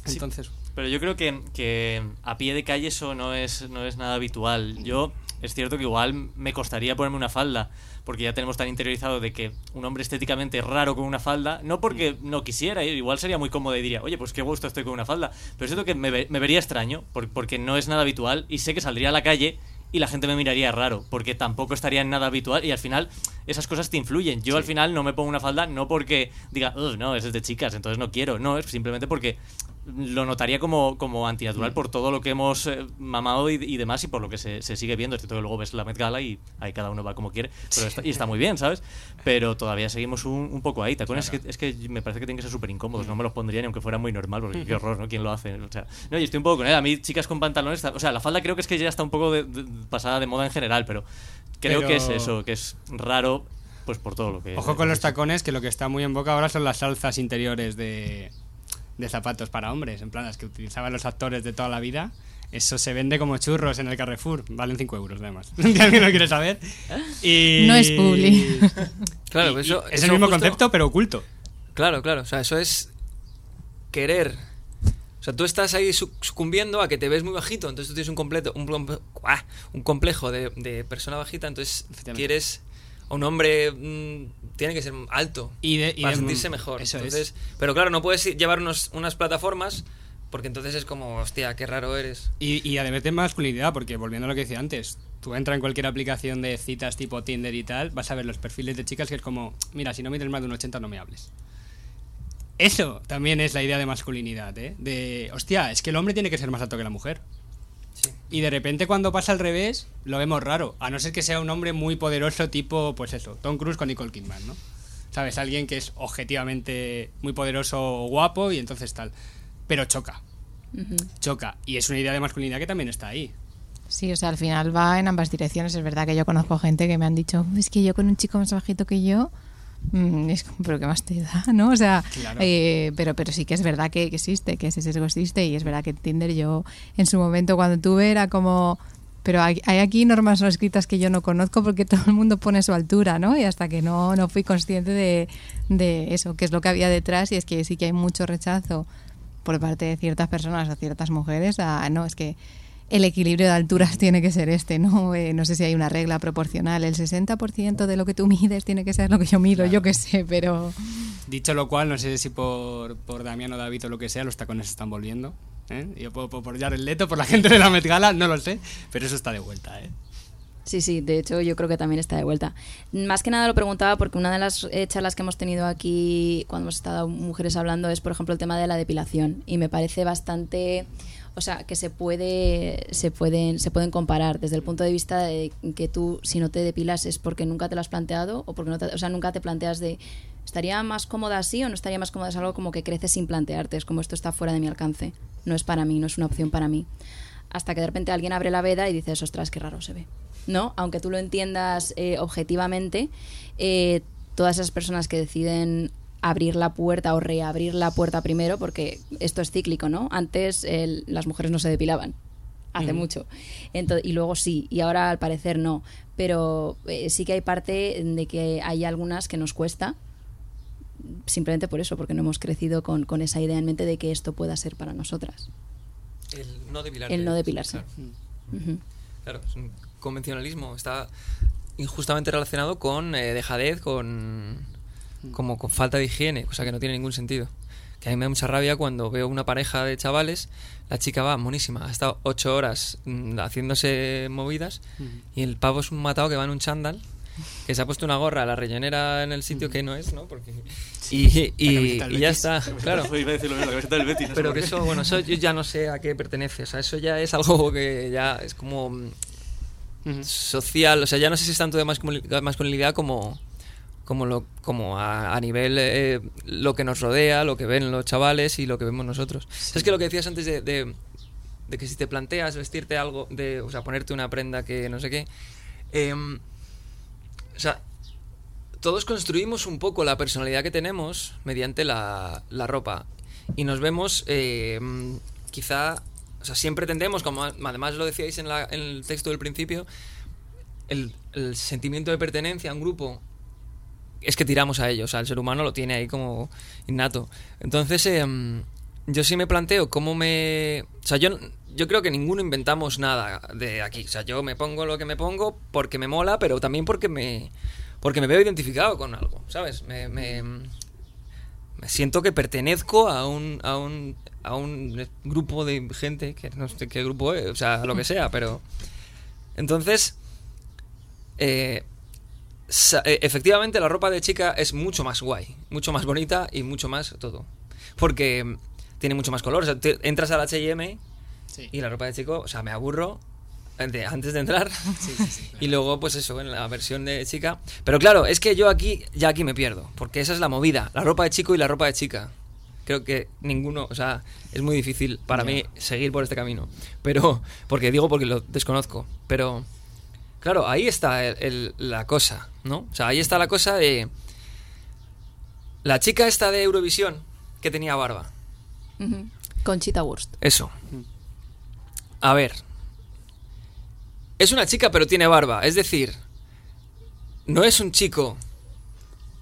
Sí. Entonces, Pero yo creo que, que a pie de calle eso no es, no es nada habitual. Yo, es cierto que igual me costaría ponerme una falda, porque ya tenemos tan interiorizado de que un hombre estéticamente es raro con una falda, no porque no quisiera, igual sería muy cómodo y diría, oye, pues qué gusto estoy con una falda. Pero es cierto que me, ve- me vería extraño, por- porque no es nada habitual y sé que saldría a la calle y la gente me miraría raro, porque tampoco estaría en nada habitual y al final esas cosas te influyen. Yo al final no me pongo una falda no porque diga, "Ugh, no, es de chicas, entonces no quiero, no, es simplemente porque lo notaría como, como antinatural por todo lo que hemos eh, mamado y, y demás y por lo que se, se sigue viendo. Es cierto que luego ves la Met Gala y ahí cada uno va como quiere, pero está, y está muy bien, ¿sabes? Pero todavía seguimos un, un poco ahí. Tacones Claro. es, que, es que me parece que tienen que ser súper incómodos, no me los pondría ni aunque fuera muy normal, porque qué horror, ¿no? ¿Quién lo hace? O sea, no, y estoy un poco con él. A mí, chicas con pantalones, o sea, la falda creo que es que ya está un poco de- de- pasada de moda en general, pero creo Pero- que es eso, que es raro, pues por todo lo que. Ojo con los tacones, que lo que está muy en boca ahora son las alzas interiores de, de zapatos para hombres, en plan las que utilizaban los actores de toda la vida. Eso se vende como churros en el Carrefour, valen 5 euros además. Si alguien lo quiere saber. Y... No es publi. Claro, pues eso, es eso el mismo justo- concepto, pero oculto. Claro, claro. O sea, eso es querer. O sea, tú estás ahí su- sucumbiendo a que te ves muy bajito, entonces tú tienes un completo, un, un complejo de, de persona bajita, entonces quieres un hombre mm, tiene que ser alto Y de- y para de- sentirse mejor. eso es. entonces, pero claro, no puedes llevar unos- unas plataformas porque entonces es como, hostia, qué raro eres. Y, y además de masculinidad, porque volviendo a lo que decía antes, tú entras en cualquier aplicación de citas tipo Tinder y tal, vas a ver los perfiles de chicas que es como, mira, si no mides más de un 80 no me hables. Eso también es la idea de masculinidad, ¿eh? De, hostia, es que el hombre tiene que ser más alto que la mujer. Sí. Y de repente cuando pasa al revés, lo vemos raro. A no ser que sea un hombre muy poderoso tipo, pues eso, Tom Cruise con Nicole Kidman, ¿no? ¿Sabes? Alguien que es objetivamente muy poderoso o guapo y entonces tal. Pero choca, choca. Y es una idea de masculinidad que también está ahí. Sí, o sea, al final va en ambas direcciones. Es verdad que yo conozco gente que me han dicho, es que yo con un chico más bajito que yo, es como, pero ¿qué más te da? ¿No? O sea, Claro. eh, pero, pero sí que es verdad que, que existe, que ese sesgo existe y es verdad que Tinder yo en su momento cuando tuve era como... Pero hay, hay aquí normas no escritas que yo no conozco porque todo el mundo pone su altura, ¿no? Y hasta que no, no fui consciente de, de eso, que es lo que había detrás y es que sí que hay mucho rechazo por parte de ciertas personas o ciertas mujeres a, no, es que el equilibrio de alturas tiene que ser este, ¿no? Eh, no sé si hay una regla proporcional, el 60% de lo que tú mides tiene que ser lo que yo mido, yo qué sé, pero... Dicho lo cual, no sé si por, por Damián o David o lo que sea, los tacones se están volviendo. ¿eh? Yo por, por, por Jared Leto, por la gente de la Met Gala, no lo sé, pero eso está de vuelta. ¿eh? Sí, sí, de hecho yo creo que también está de vuelta. Más que nada lo preguntaba porque una de las eh, charlas que hemos tenido aquí cuando hemos estado mujeres hablando es, por ejemplo, el tema de la depilación y me parece bastante, o sea, que se puede se pueden se pueden comparar desde el punto de vista de que tú si no te depilas es porque nunca te lo has planteado o porque no te- o sea, nunca te planteas de estaría más cómoda así o no estaría más cómoda es algo como que creces sin plantearte, es como esto está fuera de mi alcance, no es para mí, no es una opción para mí. Hasta que de repente alguien abre la veda y dices, ostras, qué raro se ve. ¿No? Aunque tú lo entiendas eh, objetivamente, eh, todas esas personas que deciden abrir la puerta o reabrir la puerta primero, porque esto es cíclico, ¿no? Antes el- las mujeres no se depilaban, hace mucho. Ento- y luego sí, y ahora al parecer no. Pero eh, sí que hay parte de que hay algunas que nos cuesta, simplemente por eso, porque no hemos crecido con, con esa idea en mente de que esto pueda ser para nosotras. El no depilarse. El no depilarse. Claro. Claro, es un convencionalismo. Está injustamente relacionado con eh, dejadez, con como con falta de higiene, cosa que no tiene ningún sentido. que a mí me da mucha rabia cuando veo una pareja de chavales, la chica va monísima, ha estado ocho horas mm, haciéndose movidas y el pavo es un matado que va en un chándal, que se ha puesto una gorra a la rellenera en el sitio que no es, ¿no? Porque, y, y- y ya está, claro. Pero que eso, bueno, eso yo ya no sé a qué pertenece, o sea, eso ya es algo que ya es como social, o sea, ya no sé si es tanto de masculi- masculinidad como como lo como a, a nivel eh, lo que nos rodea, lo que ven los chavales y lo que vemos nosotros. Es que lo que decías antes de, de, de que si te planteas vestirte algo, de, o sea, ponerte una prenda que no sé qué, em, o sea, todos construimos un poco la personalidad que tenemos mediante la, la ropa. Y nos vemos, eh, mm, quizá, o sea, siempre tendemos, como además lo decíais en, la- en el texto del principio, el, el sentimiento de pertenencia a un grupo es que tiramos a ello. O sea, el ser humano lo tiene ahí como innato. Entonces, em, yo sí me planteo cómo me... O sea, yo, yo creo que ninguno inventamos nada de aquí. O sea, yo me pongo lo que me pongo porque me mola, pero también porque me, porque me veo identificado con algo, ¿sabes? Me, me, siento que pertenezco a un, a un, a un grupo de gente, que no sé qué grupo es, o sea, lo que sea, pero... Entonces, eh, efectivamente la ropa de chica es mucho más guay, mucho más bonita y mucho más todo. Porque mm, tiene mucho más color. O sea, te- entras al H&M Sí. y la ropa de chico, o sea, me aburro de- antes de entrar. Y luego, pues eso, en la versión de chica. Pero claro, es que yo aquí, ya aquí me pierdo. Porque esa es la movida. La ropa de chico y la ropa de chica. Creo que ninguno, o sea, es muy difícil para mí seguir por este camino. Pero, porque digo porque lo desconozco. Pero, claro, ahí está el- el- la cosa, ¿no? O sea, ahí está la cosa de... La chica esta de Eurovisión, que tenía barba. Ujú. Conchita Wurst. Eso. A ver. Es una chica, pero tiene barba. Es decir, no es un chico.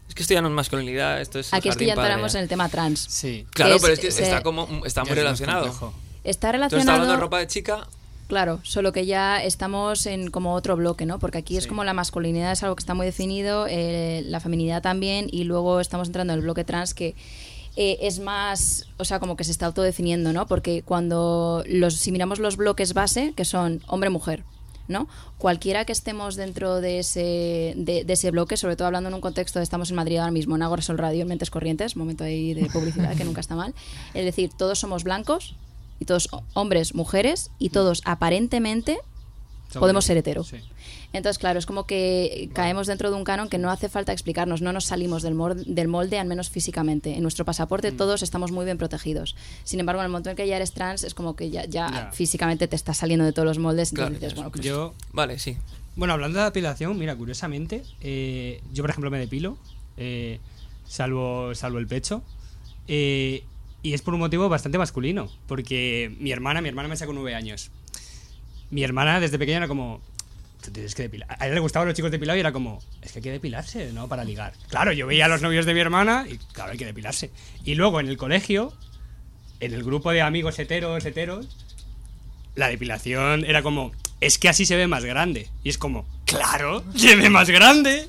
Es que esto ya no es masculinidad, esto es. Aquí es que ya entramos en el tema trans. Sí. Claro, es- pero es que se- está, como, está muy relacionado. Está Entonces está relacionado. hablando de ropa de chica. Claro, solo que ya estamos en como otro bloque, ¿no? Porque aquí es como la masculinidad es algo que está muy definido, eh, la feminidad también, y luego estamos entrando en el bloque trans que eh, es más, o sea, como que se está autodefiniendo, ¿no? Porque cuando los, si miramos los bloques base, que son hombre-mujer, ¿no? Cualquiera que estemos dentro de ese, de, de ese bloque, sobre todo hablando en un contexto de estamos en Madrid ahora mismo, en Agora Sol Radio, en Mentes Corrientes, momento ahí de publicidad que nunca está mal, es decir, todos somos blancos, y todos ho- hombres, mujeres, y todos aparentemente podemos ser hetero. sí. Entonces, claro, es como que caemos dentro de un canon que no hace falta explicarnos, no nos salimos del, mor- del molde, al menos físicamente. En nuestro Mm. pasaporte todos estamos muy bien protegidos. Sin embargo, en el momento en que ya eres trans, es como que ya, ya físicamente te estás saliendo de todos los moldes. Claro, entonces dices, bueno, pues, Yo, Vale, sí. bueno, hablando de depilación, mira, curiosamente, eh, yo por ejemplo me depilo, eh, salvo, salvo el pecho, eh, y es por un motivo bastante masculino, porque mi hermana, mi hermana me saca nueve años. Mi hermana desde pequeña era como, tú tienes que depilar. A ella le gustaban los chicos depilados y era como, es que hay que depilarse, ¿no? Para ligar. Claro, yo veía a los novios de mi hermana y claro, hay que depilarse. Y luego en el colegio, en el grupo de amigos heteros, heteros, la depilación era como, es que así se ve más grande. Y es como, claro, se ve más grande.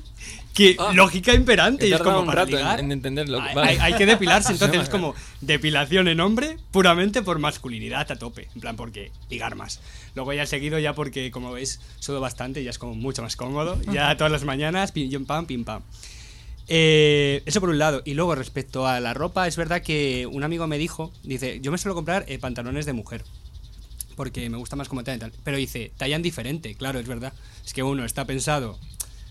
Que Ah, lógica imperante. Y es como un para en- ligar, en entenderlo. Hay, Vale. hay- hay que depilarse, entonces es como depilación en hombre puramente por masculinidad a tope. En plan, porque ligar más. Luego ya seguido, ya porque, como veis, sudo bastante, ya es como mucho más cómodo. Ya todas las mañanas, pim, pam, pim, pam. Eh, eso por un lado. Y luego, respecto a la ropa, es verdad que un amigo me dijo, dice, yo me suelo comprar eh, pantalones de mujer. Porque me gusta más como tallan y tal. Pero dice, tallan diferente, claro, es verdad. Es que uno está pensado,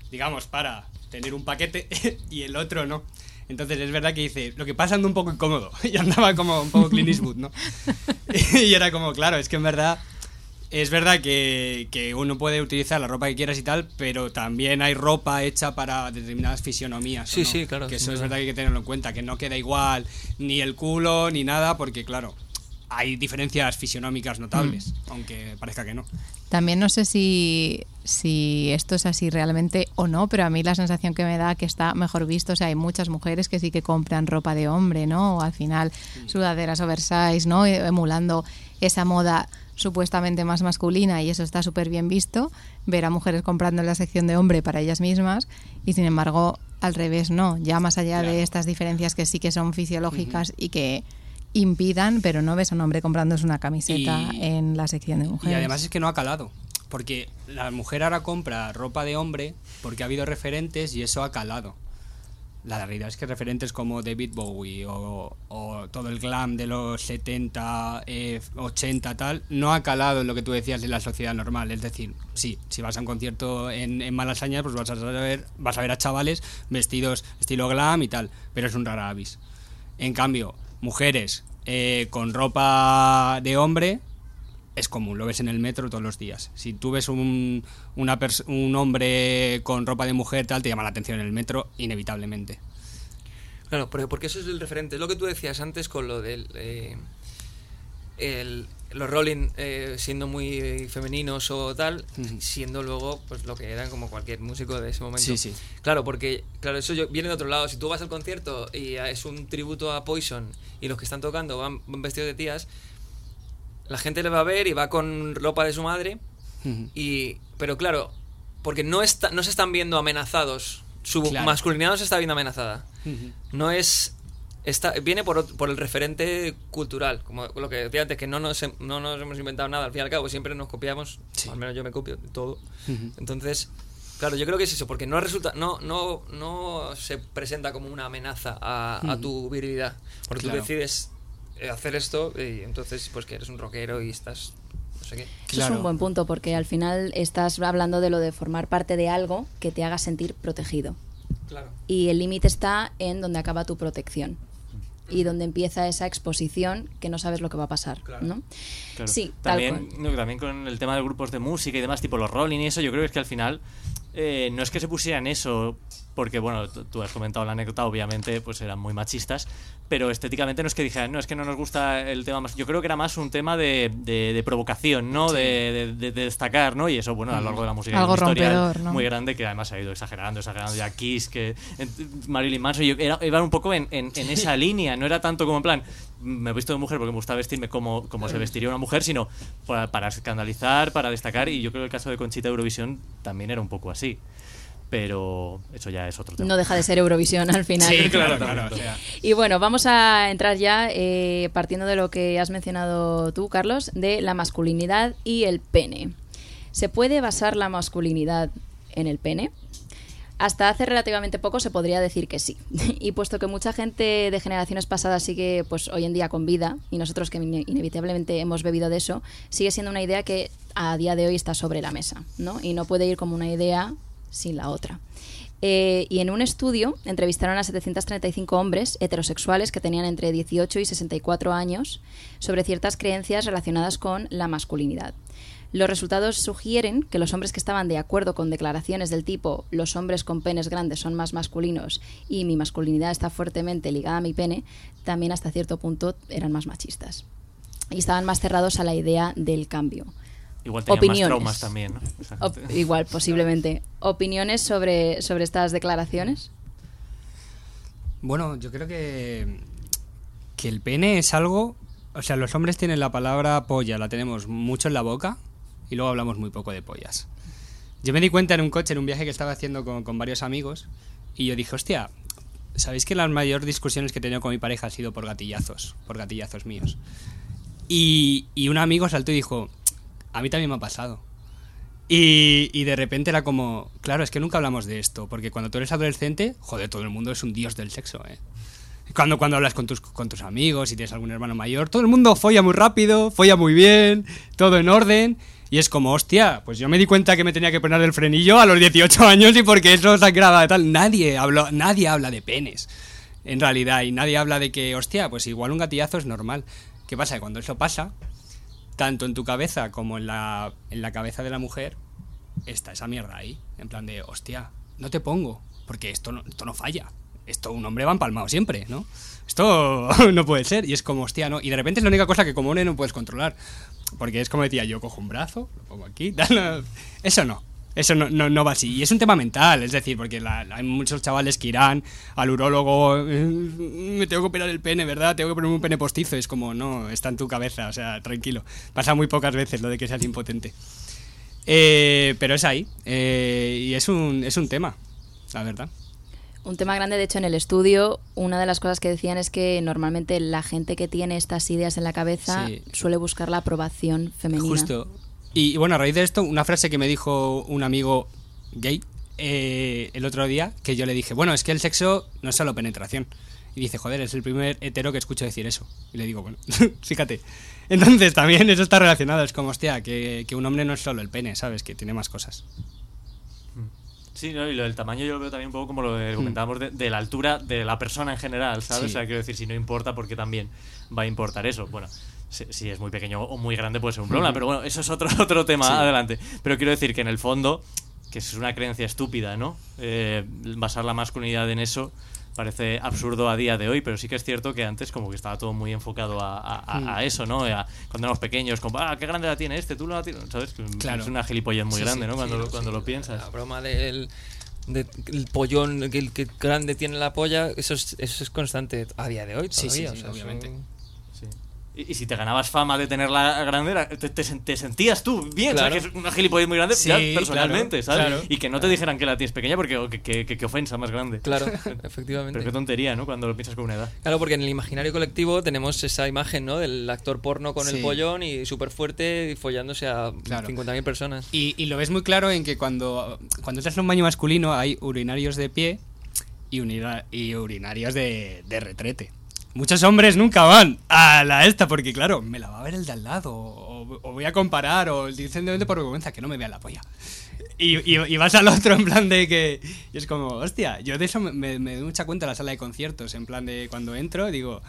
digamos, para tener un paquete y el otro no. Entonces es verdad que dice, lo que pasa anda un poco incómodo. Y andaba como un poco Clint Eastwood, ¿no? y era como, claro, es que en verdad es verdad que, que uno puede utilizar la ropa que quieras y tal, pero también hay ropa hecha para determinadas fisionomías. ¿o Sí, no? sí, claro, Que eso es verdad que hay que tenerlo en cuenta, que no queda igual ni el culo ni nada, porque claro, hay diferencias fisionómicas notables, aunque parezca que no. También no sé si, si esto es así realmente o no, pero a mí la sensación que me da que está mejor visto, o sea, hay muchas mujeres que sí que compran ropa de hombre, ¿no? O al final sudaderas oversize, ¿no? E- Emulando esa moda supuestamente más masculina y eso está súper bien visto, ver a mujeres comprando en la sección de hombre para ellas mismas y sin embargo Al revés, no. Ya más allá Claro. de estas diferencias que sí que son fisiológicas y que impidan, pero no ves a un hombre comprándose una camiseta Y- en la sección de mujeres. Y además es que no ha calado. Porque la mujer ahora compra ropa de hombre porque ha habido referentes y eso ha calado. La realidad es que referentes como David Bowie o, o todo el glam de los 70, eh, 80, tal, no ha calado en lo que tú decías de la sociedad normal. Es decir, sí, si vas a un concierto en, en Malasaña, pues vas a, ver, vas a ver a chavales vestidos estilo glam y tal, pero es un rara avis. En cambio, mujeres eh, con ropa de hombre, es común, lo ves en el metro todos los días. Si tú ves un, una un hombre con ropa de mujer, tal, te llama la atención en el metro, inevitablemente. Claro, porque, porque eso es el referente. Es lo que tú decías antes con lo del. eh, los Rolling eh, siendo muy femeninos o tal, siendo luego pues lo que eran como cualquier músico de ese momento. Sí, sí. Claro, porque claro, eso yo- viene de otro lado. Si tú vas al concierto y es un tributo a Poison y los que están tocando van, van vestidos de tías, la gente le va a ver y va con ropa de su madre y, pero claro, porque no, está, no se están viendo amenazados. Su Claro. masculinidad no se está viendo amenazada. No es. Está, viene por, por el referente cultural, como lo que decía antes, que no nos, no nos hemos inventado nada, al fin y al cabo siempre nos copiamos, Sí. al menos yo me copio de todo. Entonces, claro, yo creo que es eso, porque no resulta, no, no, no se presenta como una amenaza a, a tu virilidad, porque Claro. tú decides eh, hacer esto y entonces pues que eres un rockero y estás, no sé qué. Eso Claro. es un buen punto porque al final estás hablando de lo de formar parte de algo que te haga sentir protegido. Claro. Y el límite está en donde acaba tu protección y donde empieza esa exposición que no sabes lo que va a pasar, Claro. ¿no? Claro. Sí, tal también, cual. también con el tema de grupos de música y demás, tipo los Rolling y eso, yo creo que es que al final eh, no es que se pusieran eso, porque bueno, tú has comentado la anécdota, obviamente, pues eran muy machistas, pero estéticamente no es que dijeran, no, es que no nos gusta el tema más. Yo creo que era más un tema de, de- de provocación, ¿no? De, de- de- de destacar, ¿no? Y eso, bueno, a lo largo de la música Algo un historial rompedor, ¿no? muy grande que además ha ido exagerando, exagerando. Ya Kiss, que Marilyn Manson, yo, era, iban un poco en, en- en esa línea, no era tanto como en plan, me he visto de mujer porque me gusta vestirme como, como se vestiría una mujer, sino para, para escandalizar, para destacar. Y yo creo que el caso de Conchita Eurovisión también era un poco así. Pero eso ya es otro tema. No deja de ser Eurovisión al final. Sí, claro, claro. o sea, Y bueno, vamos a entrar ya, eh, partiendo de lo que has mencionado tú, Carlos, de la masculinidad y el pene. ¿Se puede basar la masculinidad en el pene? Hasta hace relativamente poco se podría decir que sí. Y puesto que mucha gente de generaciones pasadas sigue pues hoy en día con vida y nosotros que ine- inevitablemente hemos bebido de eso, sigue siendo una idea que a día de hoy está sobre la mesa, ¿no? Y no puede ir como una idea sin la otra. Eh, y en un estudio entrevistaron a 735 hombres heterosexuales que tenían entre 18 y 64 años sobre ciertas creencias relacionadas con la masculinidad. Los resultados sugieren que los hombres que estaban de acuerdo con declaraciones del tipo los hombres con penes grandes son más masculinos y mi masculinidad está fuertemente ligada a mi pene, también hasta cierto punto eran más machistas. Y estaban más cerrados a la idea del cambio. Igual tenían Opiniones. más traumas también, igual, posiblemente. ¿Opiniones sobre, sobre estas declaraciones? Bueno, yo creo que, que el pene es algo... O sea, los hombres tienen la palabra polla, la tenemos mucho en la boca y luego hablamos muy poco de pollas. Yo me di cuenta en un coche, en un viaje que estaba haciendo con, con varios amigos, y yo dije, hostia, ¿sabéis que las mayores discusiones que he tenido con mi pareja han sido por gatillazos, por gatillazos míos? Y, y un amigo saltó y dijo, a mí también me ha pasado. Y, y de repente era como, claro, es que nunca hablamos de esto, porque cuando tú eres adolescente, joder, todo el mundo es un dios del sexo, ¿eh? Cuando, cuando hablas con tus, con tus amigos, si tienes algún hermano mayor, todo el mundo folla muy rápido, folla muy bien, todo en orden. Y es como, hostia, pues yo me di cuenta que me tenía que poner el frenillo a los 18 años y porque eso se grabado tal. Nadie, habló, nadie habla de penes, en realidad, y nadie habla de que, hostia, pues igual un gatillazo es normal. ¿Qué pasa? Que cuando eso pasa, tanto en tu cabeza como en la, en la cabeza de la mujer, está esa mierda ahí. En plan de, hostia, no te pongo, porque esto no, esto no falla. Esto un hombre va empalmado siempre, ¿no? Esto no puede ser. Y es como, hostia, ¿no? Y de repente es la única cosa que como hombre no puedes controlar. Porque es como decía, yo cojo un brazo, lo pongo aquí. Eso no. Eso no, no, no va así. Y es un tema mental, es decir, porque la- hay muchos chavales que irán al urólogo, "Eh, me tengo que operar el pene, ¿verdad? Tengo que ponerme un pene postizo. Es como, no, está en tu cabeza, o sea, tranquilo. Pasa muy pocas veces lo de que seas impotente. Eh, pero es ahí. eh, y es un, es un tema, la verdad. Un tema grande, de hecho, en el estudio, una de las cosas que decían es que normalmente la gente que tiene estas ideas en la cabeza Sí. suele buscar la aprobación femenina. Justo. Y, y bueno, a raíz de esto, una frase que me dijo un amigo gay eh, el otro día, que yo le dije, bueno, es que el sexo no es solo penetración. Y dice, joder, es el primer hetero que escucho decir eso. Y le digo, bueno, fíjate. Entonces también eso está relacionado. Es como, hostia, que, que un hombre no es solo el pene, ¿sabes? Que tiene más cosas. Sí, no, y lo del tamaño yo lo veo también un poco como lo que comentábamos de, de la altura de la persona en general, ¿sabes? Sí. O sea, quiero decir, si no importa, porque también va a importar eso. Bueno, si, si es muy pequeño o muy grande puede ser un problema, pero bueno, eso es otro, otro tema, Sí. adelante. Pero quiero decir que en el fondo, que es una creencia estúpida, ¿no? Eh, basar la masculinidad en eso parece absurdo a día de hoy, pero sí que es cierto que antes como que estaba todo muy enfocado a, a- a- a eso, ¿no? A- cuando éramos pequeños, como, ah, qué grande la tiene este, tú la tienes, ¿sabes? Claro. Es una gilipollez muy Sí, grande, sí, ¿no? sí, Cuando, lo- sí, cuando lo La piensas. broma del de- el pollón, que grande tiene la polla, eso es, eso es constante a día de hoy Sí, sí, todavía. sí, o sea, obviamente. Sí. Y, y si te ganabas fama de tener la grandera, te, te sen- te sentías tú bien, Claro. ¿sabes? Que es una gilipollez muy grande Sí, ya personalmente, claro, ¿sabes? claro. Y que no te dijeran que la tienes pequeña porque oh, que, que- que- que ofensa más grande. Claro, Pero efectivamente. qué tontería, ¿no? Cuando lo piensas con una edad. Claro, porque en el imaginario colectivo tenemos esa imagen, ¿no? Del actor porno con Sí. el pollón y súper fuerte y follándose a Claro. 50.000 personas. Y, y lo ves muy claro en que cuando, cuando entras en un baño masculino hay urinarios de pie y, unira- y urinarios de, de retrete. Muchos hombres nunca van a la esta porque, claro, me la va a ver el de al lado o, voy a comparar o simplemente por vergüenza que no me vea la polla. Y, y- y vas al otro en plan de que... Y es como, hostia, yo de eso me, me- me doy mucha cuenta en la sala de conciertos, en plan de cuando entro digo,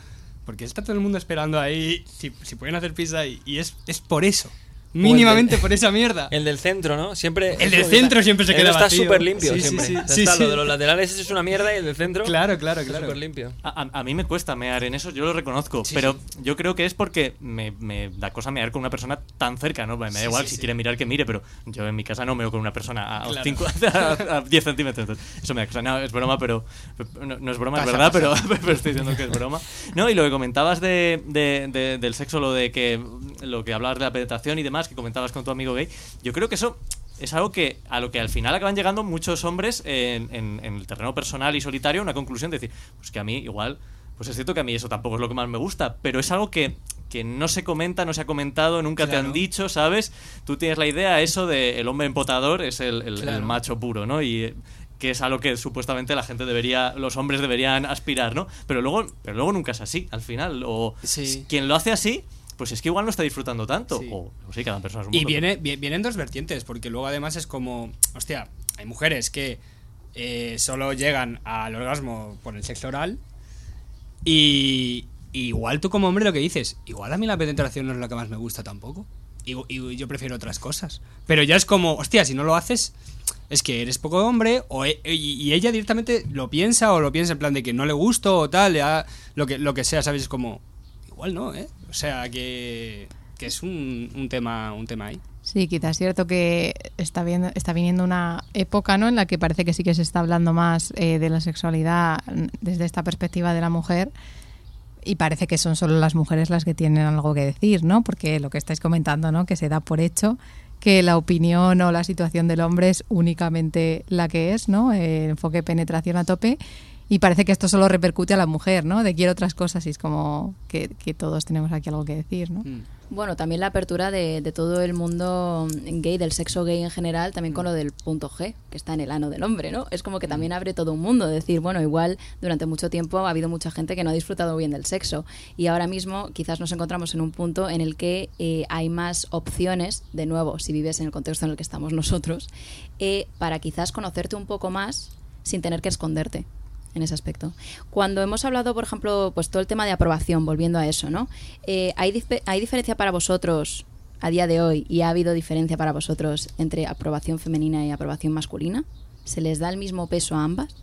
porque está todo el mundo esperando ahí si, si pueden hacer pizza y, y es, es por eso. Mínimamente del- por esa mierda. El del centro, ¿no? Siempre. El del centro está- siempre se queda Está vacío. súper limpio Sí, siempre. sí, O sea, sí, está, sí. Lo de los laterales eso es una mierda y el del centro. Claro, claro, claro. súper limpio. A, mí me cuesta mear en eso, yo lo reconozco, Sí, pero sí. yo creo que es porque me, me da cosa mear con una persona tan cerca, ¿no? Me da Sí, igual sí, si sí. quiere mirar que mire, pero yo en mi casa no meo con una persona a, Claro. cinco- a- a 10 centímetros. entonces, eso me da cosa. No, es broma, pero. No, no es broma, es verdad. Pero, pero estoy diciendo que es broma. No, y lo que comentabas de, de- de- del sexo, lo de que. Lo que hablabas de la penetración y demás, que comentabas con tu amigo gay, yo creo que eso es algo que a lo que al final acaban llegando muchos hombres en, en- en el terreno personal y solitario una conclusión de decir, pues que a mí igual, pues es cierto que a mí eso tampoco es lo que más me gusta, pero es algo que, que no se comenta, no se ha comentado, nunca te han dicho, ¿sabes? Tú tienes la idea eso de el hombre empotador es el, el- el Claro. macho puro, ¿no? Y que es a lo que supuestamente la gente debería, los hombres deberían aspirar, ¿no? Pero luego, pero luego nunca es así, al final. O Sí. quien lo hace así, pues es que igual no está disfrutando tanto. Sí. O, o sí, cada persona es un Y viene, vi- vienen dos vertientes, porque luego además es como, hostia, hay mujeres que eh, solo llegan al orgasmo por el sexo oral y y igual tú como hombre lo que dices, igual a mí la penetración no es lo que más me gusta tampoco. Y, y yo prefiero otras cosas. Pero ya es como, hostia, si no lo haces, es que eres poco hombre o e- y, y ella directamente lo piensa o lo piensa en plan de que no le gusto o tal, ya, lo, que, lo que sea, ¿sabes? Es como, igual no, ¿eh? O sea, que, que es un, un, tema, un tema ahí. Sí, quizás es cierto que está, viendo, está viniendo una época ¿no? en la que parece que sí que se está hablando más eh, de la sexualidad desde esta perspectiva de la mujer y parece que son solo las mujeres las que tienen algo que decir, ¿no? Porque lo que estáis comentando, ¿no? Que se da por hecho que la opinión o la situación del hombre es únicamente la que es, ¿no? El enfoque penetración a tope y parece que esto solo repercute a la mujer, ¿no? De quiere otras cosas y es como que, que todos tenemos aquí algo que decir, ¿no? Mm. Bueno, también la apertura de, de, todo el mundo gay, del sexo gay en general, también con lo del punto G, que está en el ano del hombre, ¿no? Es como que también abre todo un mundo, decir, bueno, igual durante mucho tiempo ha habido mucha gente que no ha disfrutado bien del sexo y ahora mismo quizás nos encontramos en un punto en el que eh, hay más opciones, de nuevo, si vives en el contexto en el que estamos nosotros, eh, para quizás conocerte un poco más sin tener que esconderte en ese aspecto. Cuando hemos hablado, por ejemplo, pues todo el tema de aprobación, volviendo a eso, ¿no? Eh, ¿hay, dif ¿Hay diferencia para vosotros a día de hoy y ha habido diferencia para vosotros entre aprobación femenina y aprobación masculina? ¿Se les da el mismo peso a ambas?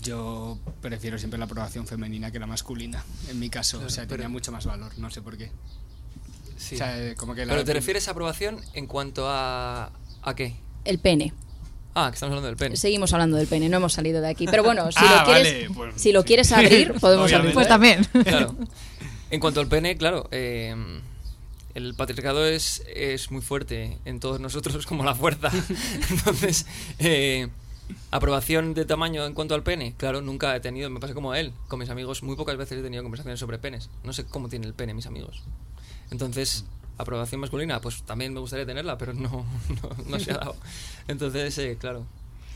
Yo prefiero siempre la aprobación femenina que la masculina, en mi caso. Claro, o sea, tenía mucho más valor, no sé por qué. Sí. O sea, como que Pero te refieres a aprobación en cuanto a... ¿A qué? El pene. Ah, que estamos hablando del pene. Seguimos hablando del pene, no hemos salido de aquí. Pero bueno, si ah, lo quieres, vale, pues, si lo sí. quieres abrir, podemos abrir. Pues también. Claro. En cuanto al pene, claro, eh, el patriarcado es, es muy fuerte en todos nosotros como la fuerza. Entonces, eh, Aprobación de tamaño en cuanto al pene. Claro, nunca he tenido, me pasa como a él. Con mis amigos muy pocas veces he tenido conversaciones sobre penes. No sé cómo tiene el pene mis amigos. Entonces, aprobación masculina, pues también me gustaría tenerla, pero no, no, no se ha dado. Entonces, eh, claro.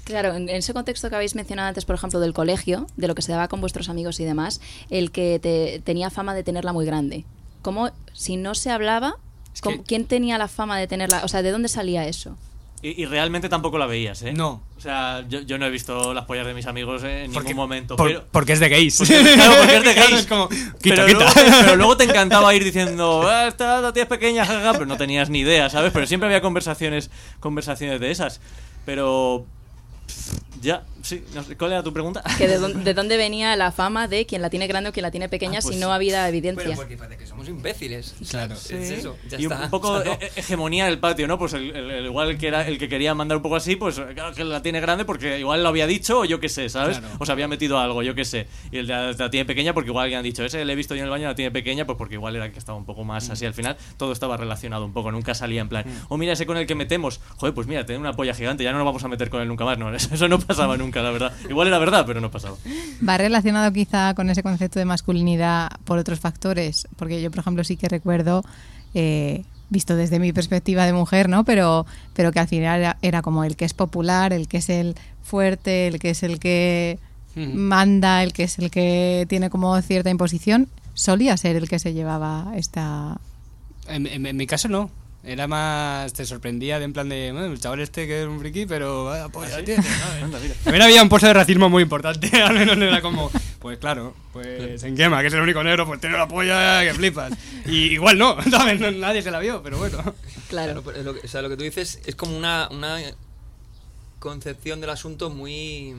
Claro, en ese contexto que habéis mencionado antes, por ejemplo, del colegio, de lo que se daba con vuestros amigos y demás, el que te, tenía fama de tenerla muy grande. ¿Cómo, si no se hablaba, Es cómo- que- quién tenía la fama de tenerla? O sea, ¿de dónde salía eso? Y, y realmente tampoco la veías, ¿eh? No. O sea, yo, yo no he visto las pollas de mis amigos en Porque- ningún momento. por- pero, Porque es de gays. claro, porque es de gays. es como, quita, pero, quita. Luego, te- pero luego te encantaba ir diciendo, ah, esta la tía es pequeña, jaja, pero no tenías ni idea, ¿sabes? Pero siempre había conversaciones, conversaciones de esas. Pero. pff, Ya, sí, no sé, ¿cuál era tu pregunta? Que de, dónde, de dónde venía la fama de quien la tiene grande o quien la tiene pequeña Ah, pues si no había evidencia? Pero porque parece que somos imbéciles. Claro. Es eso, ya y un poco O sea, no. he- hegemonía del patio, ¿no? Pues el, el- el- igual que era el que quería mandar un poco así, pues claro que la tiene grande porque igual lo había dicho o yo qué sé, ¿sabes? Claro. O se había metido algo, yo qué sé. Y el de la, la tiene pequeña porque igual alguien ha dicho, ese le he visto yo en el baño, la tiene pequeña, pues porque igual era el que estaba un poco más así al final. Todo estaba relacionado un poco, nunca salía en plan, o mira ese con el que metemos, joder, pues mira, tiene una polla gigante, ya no nos vamos a meter con él nunca más. No, eso no pasaba nunca, la verdad. Igual era verdad, pero no pasaba. Va relacionado quizá con ese concepto de masculinidad por otros factores, porque yo, por ejemplo, sí que recuerdo, eh, visto desde mi perspectiva de mujer, ¿no? Pero, pero que al final era, era como el que es popular, el que es el fuerte, el que es el que manda, el que es el que tiene como cierta imposición, solía ser el que se llevaba esta... En, en- en mi caso no. Era más. Te sorprendía de en plan de. "Bueno, el chaval este que es un friki, pero polla tiene", ¿sabes? Anda, mira. También había un pozo de racismo muy importante. Al menos no era como. Pues claro, pues en Gema, que es el único negro, pues tiene la polla que flipas. Y igual no, ¿sabes? No- nadie se la vio, pero bueno. Claro. Claro, pero lo que, o sea, lo que tú dices es como una, una concepción del asunto muy.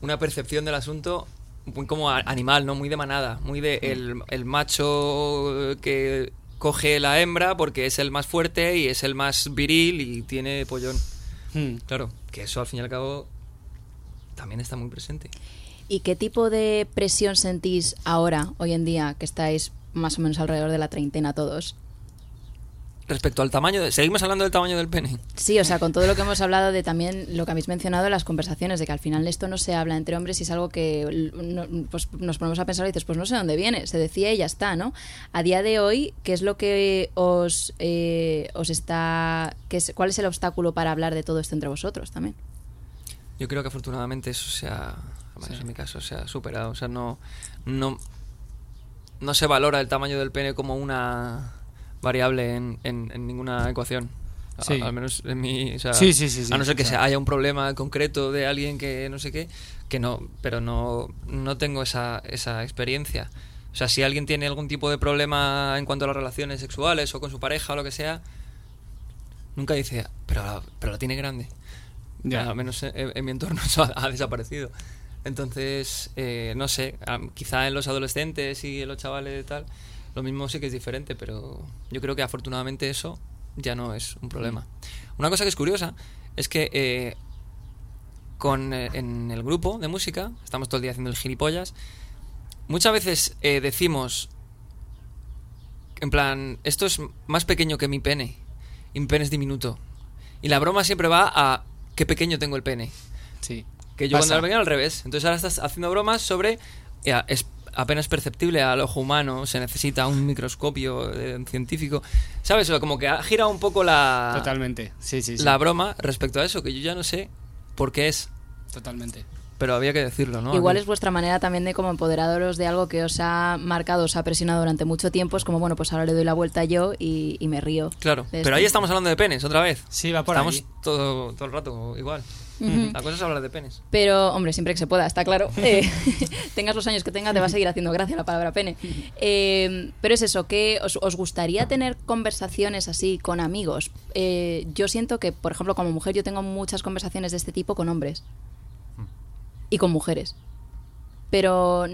Una percepción del asunto muy como animal, ¿no? Muy de manada. Muy de el, el macho que coge la hembra porque es el más fuerte y es el más viril y tiene pollón. Hmm. Claro, que eso al fin y al cabo también está muy presente. ¿Y qué tipo de presión sentís ahora, hoy en día, que estáis más o menos alrededor de la treintena todos? Respecto al tamaño, de- seguimos hablando del tamaño del pene. Sí, o sea, con todo lo que hemos hablado de también lo que habéis mencionado en las conversaciones, de que al final esto no se habla entre hombres y es algo que no- pues nos ponemos a pensar y dices, pues no sé dónde viene, se decía y ya está, ¿no? A día de hoy, ¿qué es lo que os, eh, os está... Qué es, ¿Cuál es el obstáculo para hablar de todo esto entre vosotros también? Yo creo que afortunadamente eso se ha, en mi caso, se ha superado. O sea, no, no, no se valora el tamaño del pene como una variable en, en- en ninguna ecuación. A- al menos en mi... o sea, Sí, sí, sí, sí. A no ser que O sea- se- haya un problema concreto de alguien que no sé qué, que no, pero no, no tengo esa, esa experiencia. O sea, si alguien tiene algún tipo de problema en cuanto a las relaciones sexuales o con su pareja o lo que sea, nunca dice, pero, pero la tiene grande. Ya. Al menos en, en mi entorno eso ha, ha desaparecido. Entonces, eh, no sé, quizá en los adolescentes y en los chavales y tal, lo mismo sí que es diferente, pero yo creo que afortunadamente eso ya no es un problema. Una cosa que es curiosa es que eh, con, eh, en el grupo de música, estamos todo el día haciendo el gilipollas, muchas veces eh, decimos, en plan, esto es más pequeño que mi pene, y mi pene es diminuto. Y la broma siempre va a qué pequeño tengo el pene. Sí. Que yo Pasa. cuando era pequeño al revés. Entonces ahora estás haciendo bromas sobre. ya, es apenas perceptible al ojo humano, se necesita un microscopio eh, científico. ¿Sabes? O como que ha girado un poco la, Totalmente. Sí, sí, sí. la broma respecto a eso, que yo ya no sé por qué es, Totalmente. pero había que decirlo, ¿no? Igual es vuestra manera también de como empoderadoros de algo que os ha marcado, os ha presionado durante mucho tiempo. Es como, bueno, pues ahora le doy la vuelta yo y, y me río. Claro, pero ahí estamos hablando de penes, otra vez. Sí, va por estamos ahí. todo, todo el rato igual. La cosa es hablar de penes. Pero, hombre, siempre que se pueda, está claro. Eh, tengas los años que tengas, te va a seguir haciendo gracia la palabra pene. Eh, pero es eso, que os, os gustaría tener conversaciones así con amigos? Eh, yo siento que, por ejemplo, como mujer, yo tengo muchas conversaciones de este tipo con hombres y con mujeres. Pero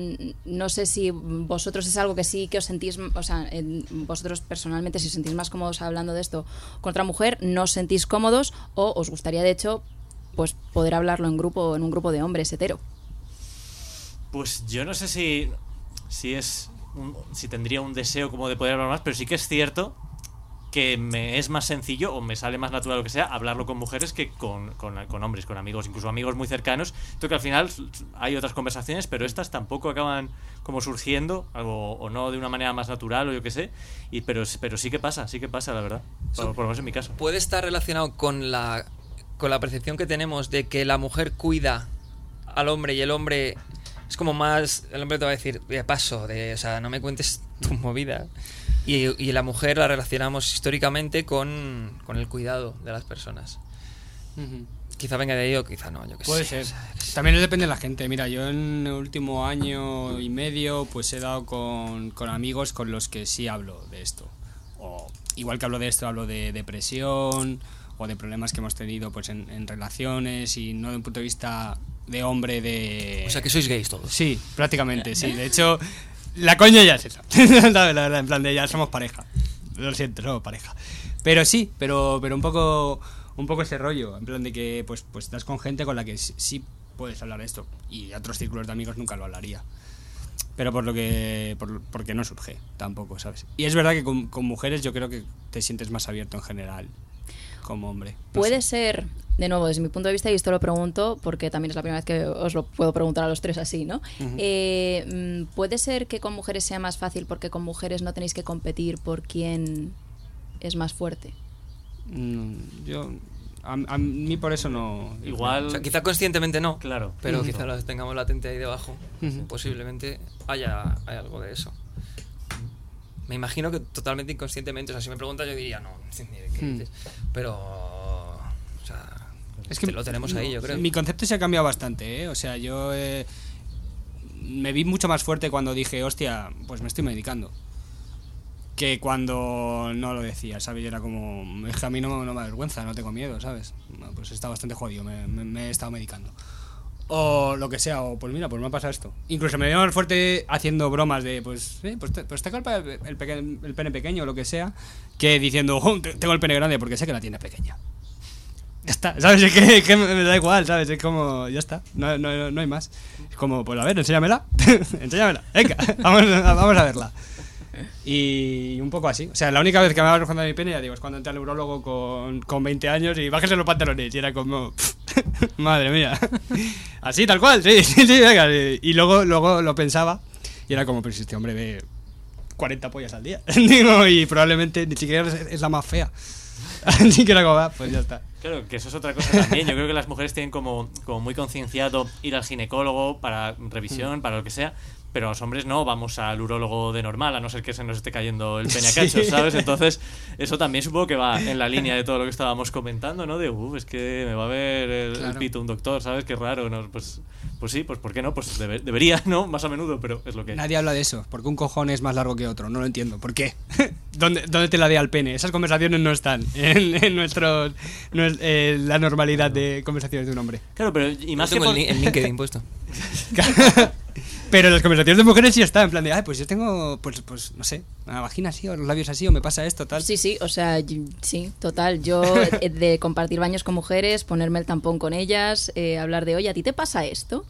no sé si vosotros es algo que sí que os sentís, o sea, en- vosotros personalmente, si os sentís más cómodos hablando de esto con otra mujer, no os sentís cómodos o os gustaría, de hecho, pues poder hablarlo en grupo, en un grupo de hombres hetero. Pues yo no sé si, si es un- si tendría un deseo como de poder hablar más, pero sí que es cierto que me es más sencillo o me sale más natural lo que sea hablarlo con mujeres que con, con- con hombres, con amigos, incluso amigos muy cercanos. Entonces que al final hay otras conversaciones, pero estas tampoco acaban como surgiendo, o no de una manera más natural o yo qué sé. Y, pero, pero sí que pasa, sí que pasa, la verdad. Por, por lo menos en mi caso. Puede estar relacionado con la, con la percepción que tenemos de que la mujer cuida al hombre y el hombre es como más. El hombre te va a decir, de paso, de, o sea, no me cuentes tu movida. Y, y la mujer la relacionamos históricamente con, con el cuidado de las personas. Ujú. Quizá venga de ahí o quizá no, yo que Puede sé. ser. También depende de la gente. Mira, yo en el último año y medio pues he dado con, con amigos con los que sí hablo de esto. O igual que hablo de esto, hablo de depresión o de problemas que hemos tenido pues en, en relaciones y no de un punto de vista de hombre de... O sea, que sois gays todos. Sí, prácticamente, sí. De hecho, la coña ya es esa. la verdad, en plan de ya somos pareja. Lo siento, somos pareja. Pero sí, pero, pero un poco un poco ese rollo. En plan de que pues, pues estás con gente con la que sí, puedes hablar de esto. Y otros círculos de amigos nunca lo hablaría. Pero por lo que. Por, porque no surge tampoco, ¿sabes? Y es verdad que con, con mujeres yo creo que te sientes más abierto en general. Como hombre. No Puede sé. ser, de nuevo, desde mi punto de vista, y esto lo pregunto porque también es la primera vez que os lo puedo preguntar a los tres así, ¿no? Eh, mm, puede ser que con mujeres sea más fácil porque con mujeres no tenéis que competir por quién es más fuerte. Mm, yo. A, a mí por eso no. Igual. O sea, quizá conscientemente no, Claro. pero quizá lo tengamos latente ahí debajo. Posiblemente haya, haya algo de eso. Me imagino que totalmente inconscientemente. O sea, si me preguntas, yo diría, no, qué Hmm. dices. Pero. O sea. Es que lo tenemos ahí, yo creo. Mi concepto se ha cambiado bastante, ¿eh? O sea, yo eh, me vi mucho más fuerte cuando dije, hostia, pues me estoy medicando. Que cuando no lo decía, ¿sabes? Yo era como, es que a mí no, no me avergüenza, no tengo miedo, ¿sabes? Pues está bastante jodido, me, me- me he estado medicando. O lo que sea, o pues mira, pues me ha pasado esto. Incluso me veo fuerte haciendo bromas de, pues, eh, pues, te, pues tengo el, pe- el, peque- el pene pequeño o lo que sea, que diciendo, "Oh, te- tengo el pene grande porque sé que la tiene pequeña. Ya está, ¿sabes? Es que, me da igual, ¿sabes? Es como, ya está, no, no, no hay más. Es como, pues a ver, enséñamela, enséñamela, venga, vamos, vamos a verla. Y un poco así. O sea, la única vez que me hablaba cuando mi pene, ya digo, es cuando entré al neurólogo con, con 20 años y bájese los pantalones. Y era como, madre mía. Así, tal cual, sí, sí, sí, venga. Y luego, luego lo pensaba y era como, pero si este hombre ve 40 pollas al día. Digo, y probablemente ni siquiera es, la más fea. Así que era como, ah, pues ya está. Claro, que eso es otra cosa también. Yo creo que las mujeres tienen como, como muy concienciado ir al ginecólogo para revisión, para lo que sea. Pero los hombres no, vamos al urólogo de normal, a no ser que se nos esté cayendo el pene a Sí. ¿sabes? Entonces, eso también supongo que va en la línea de todo lo que estábamos comentando, ¿no? De, uff, es que me va a ver el, pito un doctor, ¿sabes? Qué raro, ¿no? Pues, pues sí, pues ¿por qué no? Pues debe- debería, ¿no? Más a menudo, pero es lo que... Nadie habla de eso, porque un cojón es más largo que otro, no lo entiendo. ¿Por qué? ¿Dónde, dónde te la dé al pene? Esas conversaciones no están en, en nuestros, no es- eh, la normalidad de conversaciones de un hombre. Claro, pero y más que tengo por... el, el LinkedIn puesto. Pero las conversaciones de mujeres sí están, en plan de, ay, pues yo tengo, pues, pues no sé, una vagina así, o los labios así, o me pasa esto, tal. Sí, sí, o sea, sí, total. Yo eh, de compartir baños con mujeres, ponerme el tampón con ellas, eh, hablar de, oye, ¿a ti te pasa esto?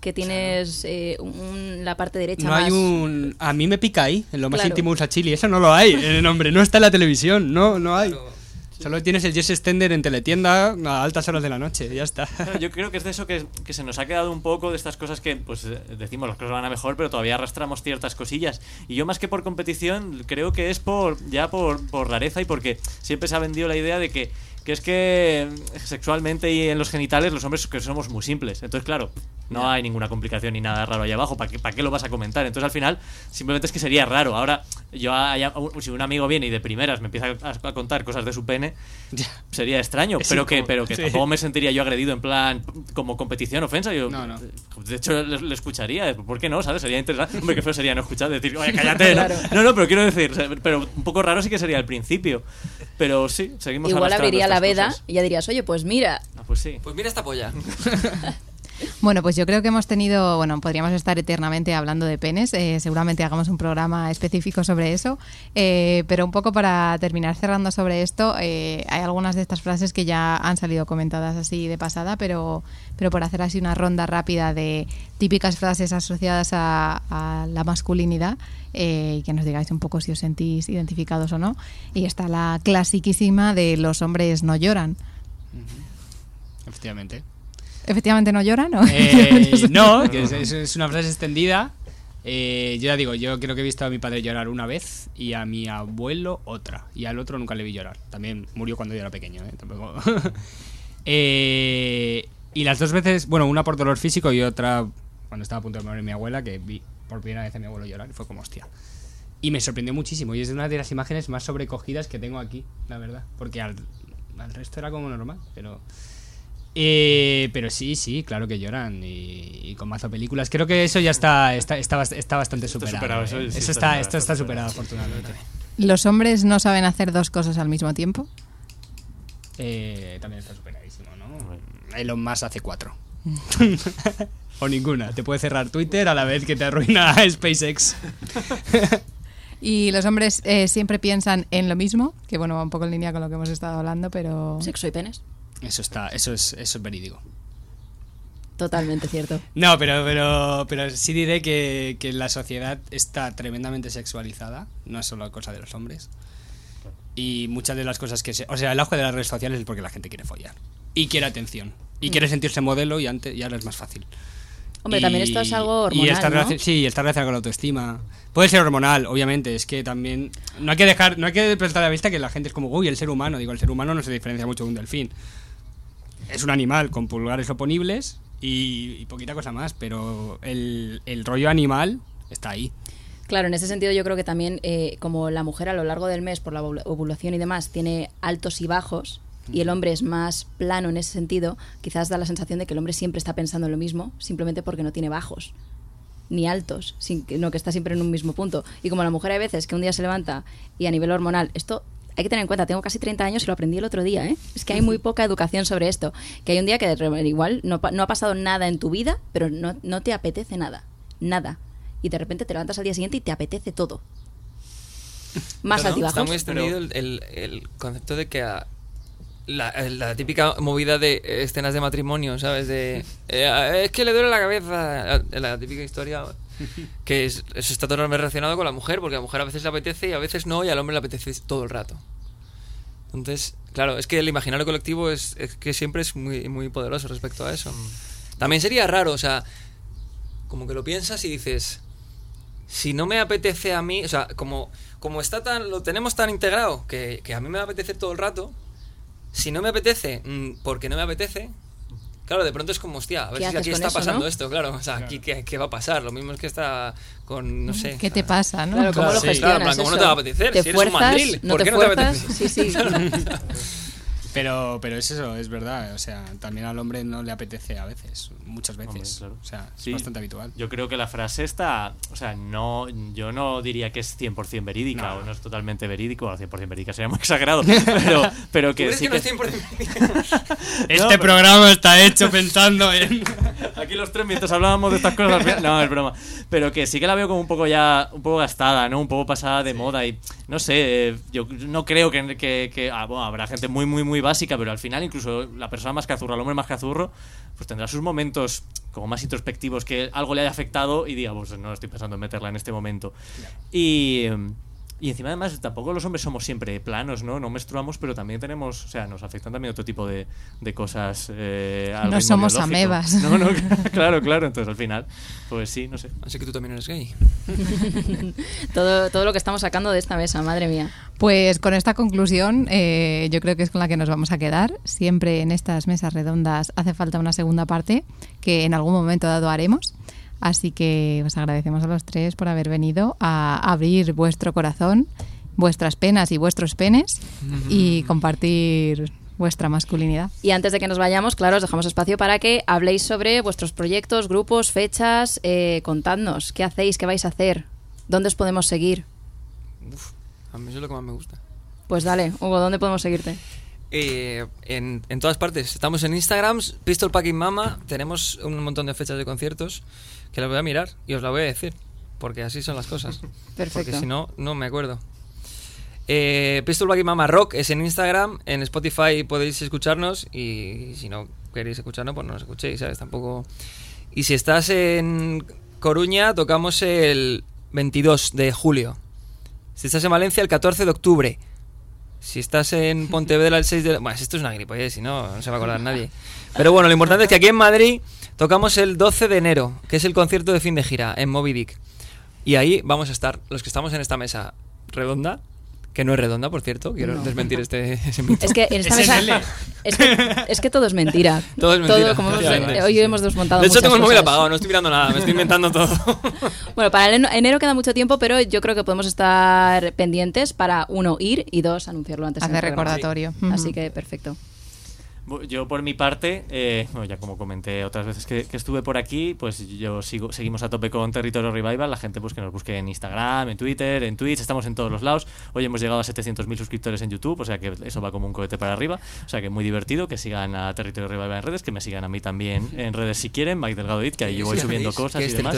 Que tienes eh, un- la parte derecha No más... hay un. A mí me pica ahí, en lo más Claro. íntimo usa chili. Eso no lo hay en el nombre, no está en la televisión, no, no hay. Solo tienes el Yes Extender en teletienda a altas horas de la noche, ya está. Yo creo que es de eso que, que se nos ha quedado un poco de estas cosas que, pues, decimos las cosas van a mejor, pero todavía arrastramos ciertas cosillas. Y yo más que por competición, creo que es por ya por, por rareza y porque siempre se ha vendido la idea de que, que es que sexualmente y en los genitales los hombres que somos muy simples. Entonces, claro, no hay ninguna complicación ni nada raro ahí abajo. ¿Para qué, ¿Para qué lo vas a comentar? Entonces, al final, simplemente es que sería raro. Ahora, yo haya- si un amigo viene y de primeras me empieza a, a contar cosas de su pene, sería extraño, Es pero que, pero que sí. tampoco me sentiría yo agredido en plan como competición, ofensa. Yo, No, no. De hecho, le, le escucharía. ¿Por qué no? ¿Sabes? Sería interesante. Hombre, qué feo sería no escuchar, decir, oye, cállate. ¿no? Claro. No, no, pero quiero decir, pero un poco raro sí que sería al principio. Pero sí, seguimos Igual abriría la veda cosas. y ya dirías, oye, pues mira, Ah, pues sí. Pues mira esta polla. Bueno, pues yo creo que hemos tenido, bueno, podríamos estar eternamente hablando de penes, eh, seguramente hagamos un programa específico sobre eso, eh, pero un poco para terminar cerrando sobre esto, eh, hay algunas de estas frases que ya han salido comentadas así de pasada, pero, pero por hacer así una ronda rápida de típicas frases asociadas a, la masculinidad, y que nos digáis un poco si os sentís identificados o no, y está la clasiquísima de los hombres no lloran. Efectivamente. ¿Efectivamente no lloran? ¿o? Eh, no, que es, es- es una frase extendida. Eh, yo ya digo, yo creo que he visto a mi padre llorar una vez y a mi abuelo otra. Y al otro nunca le vi llorar. También murió cuando yo era pequeño, ¿eh? Tampoco. Eh, y las dos veces, bueno, una por dolor físico y otra cuando estaba a punto de morir mi abuela, que vi por primera vez a mi abuelo llorar y fue como hostia. Y me sorprendió muchísimo. Y es una de las imágenes más sobrecogidas que tengo aquí, la verdad. Porque al, al resto era como normal, pero. Eh, pero sí, sí, claro que lloran y, y con mazo películas. Creo que eso ya está, está, está, está bastante superado. superado, ¿eh? eso sí Eso está esto está superado, afortunadamente. ¿Los hombres no saben hacer dos cosas al mismo tiempo? Eh, también está superadísimo, ¿no? Elon Musk hace cuatro. o ninguna. Te puede cerrar Twitter a la vez que te arruina SpaceX. Y los hombres eh, siempre piensan en lo mismo, que bueno, va un poco en línea con lo que hemos estado hablando, pero... Sexo y penes. Eso está, eso es, eso es verídico. Totalmente cierto. No, pero, pero, pero sí diré que, que la sociedad está tremendamente sexualizada, no es solo cosa de los hombres. Y muchas de las cosas que se... O sea, el auge de las redes sociales es porque la gente quiere follar. Y quiere atención. Y quiere sentirse modelo y, antes, y ahora es más fácil. Hombre, Y- también esto es algo y hormonal, relacion- Sí, está relacionado con la autoestima. Puede ser hormonal, obviamente. Es que también... No hay que dejar... No hay que prestar la vista que la gente es como... Uy, el ser humano. Digo, el ser humano no se diferencia mucho de un delfín. Es un animal con pulgares oponibles y, y poquita cosa más. Pero el, el rollo animal está ahí. Claro, en ese sentido yo creo que también eh, como la mujer a lo largo del mes por la ovul- ovulación y demás tiene altos y bajos y el hombre es más plano en ese sentido, quizás da la sensación de que el hombre siempre está pensando en lo mismo simplemente porque no tiene bajos ni altos, sino que está siempre en un mismo punto. Y como la mujer hay veces que un día se levanta y a nivel hormonal, esto hay que tener en cuenta, tengo casi 30 años y lo aprendí el otro día, ¿eh? Es que hay muy poca educación sobre esto. Que hay un día que igual no, pa- no ha pasado nada en tu vida, pero no, no te apetece nada. Nada. Y de repente te levantas al día siguiente y te apetece todo. Más Claro, altibajos. Está muy extendido el, el- el concepto de que a- la, la típica movida de escenas de matrimonio, ¿sabes? De eh, es que le duele la cabeza, la, la típica historia que es- eso está totalmente relacionado con la mujer, porque a la mujer a veces le apetece y a veces no, y al hombre le apetece todo el rato. Entonces, claro, es que el imaginario colectivo es, es que siempre es muy, muy poderoso respecto a eso. También sería raro, o sea, como que lo piensas y dices, si no me apetece a mí, o sea, como, como está tan, lo tenemos tan integrado que, que a mí me va a apetecer todo el rato, si no me apetece, mm, porque no me apetece, claro, de pronto es como, hostia, a ver ¿Qué si aquí está eso, pasando no? esto, claro, o sea, aquí ¿qué, qué va a pasar, lo mismo es que está con, no sé. ¿Qué te pasa, no? Claro, ¿cómo Claro, lo sí, gestionas? claro, plan, ¿cómo no eso? te va a apetecer? ¿Te Si eres un fuerzas? mandril, ¿No ¿por te qué no te fuerzas? apetece? Sí, sí. Pero, pero es eso, es verdad. O sea, también al hombre no le apetece a veces, muchas veces. Hombre, claro. O sea, es Sí. bastante habitual. Yo creo que la frase está, o sea, no, yo no diría que es 100% verídica No. o no es totalmente verídico, o 100% verídica sería muy exagerado, pero, pero ¿Tú que sí que no que... es 100%? Este pero- programa está hecho pensando en. Aquí los tres mientras hablábamos de estas cosas, no, es broma. Pero que sí que la veo como un poco ya, un poco gastada, ¿no? Un poco pasada de moda y no sé, eh, yo no creo que, que, que- ah, bueno, habrá gente muy, muy, muy básica, pero al final incluso la persona más cazurra, el hombre más cazurro, pues tendrá sus momentos como más introspectivos que algo le haya afectado y diga, pues no estoy pensando en meterla en este momento. Y... y encima además tampoco los hombres somos siempre planos, ¿no? No menstruamos, pero también tenemos, o sea, nos afectan también otro tipo de, de cosas. eh, al No ritmo somos biológico. amebas. No, no, claro, claro. Entonces al final, pues sí, no sé. Así que tú también eres gay. todo, todo lo que estamos sacando de esta mesa, madre mía. Pues con esta conclusión, eh, yo creo que es con la que nos vamos a quedar. Siempre en estas mesas redondas hace falta una segunda parte que en algún momento dado haremos. Así que os agradecemos a los tres por haber venido a abrir vuestro corazón, vuestras penas y vuestros penes y compartir vuestra masculinidad. Y antes de que nos vayamos, claro, os dejamos espacio para que habléis sobre vuestros proyectos, grupos, fechas. eh, contadnos qué hacéis, qué vais a hacer, dónde os podemos seguir. Uf, a mí eso es lo que más me gusta. Pues dale, Hugo, ¿dónde podemos seguirte? eh, en, en todas partes. Estamos en Instagram, Pistol Packing Mama. Tenemos un montón de fechas de conciertos que las voy a mirar y os la voy a decir. Porque así son las cosas. Perfecto. Porque si no, no me acuerdo. Eh, Pistol Packing Mama Rock es en Instagram. En Spotify podéis escucharnos. Y si no queréis escucharnos, pues no nos escuchéis, ¿sabes? Tampoco. Y si estás en Coruña, tocamos el 22 de julio. Si estás en Valencia, el 14 de octubre. Si estás en Pontevedra el 6 de... Bueno, esto es una gripollez, si no, no se va a acordar nadie. Pero bueno, lo importante es que aquí en Madrid tocamos el 12 de enero, que es el concierto de fin de gira en Moby Dick. Y ahí vamos a estar, los que estamos en esta mesa redonda, que no es redonda, por cierto, quiero desmentir este ese mito. Es que en esta mesa. Es que, es que todo es mentira. Todo es mentira, como hemos- hoy hemos desmontado. De hecho, tengo el móvil apagado, no estoy mirando nada, me estoy inventando todo. Bueno, para enero queda mucho tiempo, pero yo creo que podemos estar pendientes para, uno, ir y dos, anunciarlo antes. Hacer recordatorio. Así que perfecto. Yo por mi parte, eh, bueno, ya como comenté otras veces que, que estuve por aquí, pues yo sigo, seguimos a tope con Territorio Revival, la gente pues que nos busque en Instagram, en Twitter, en Twitch, estamos en todos los lados. Hoy hemos llegado a 700.000 suscriptores en YouTube, o sea que eso va como un cohete para arriba, o sea que muy divertido, que sigan a Territorio Revival en redes, que me sigan a mí también en redes si quieren, Mike Delgado It, que ahí yo voy ¿Sí subiendo cosas ¿Qué y demás.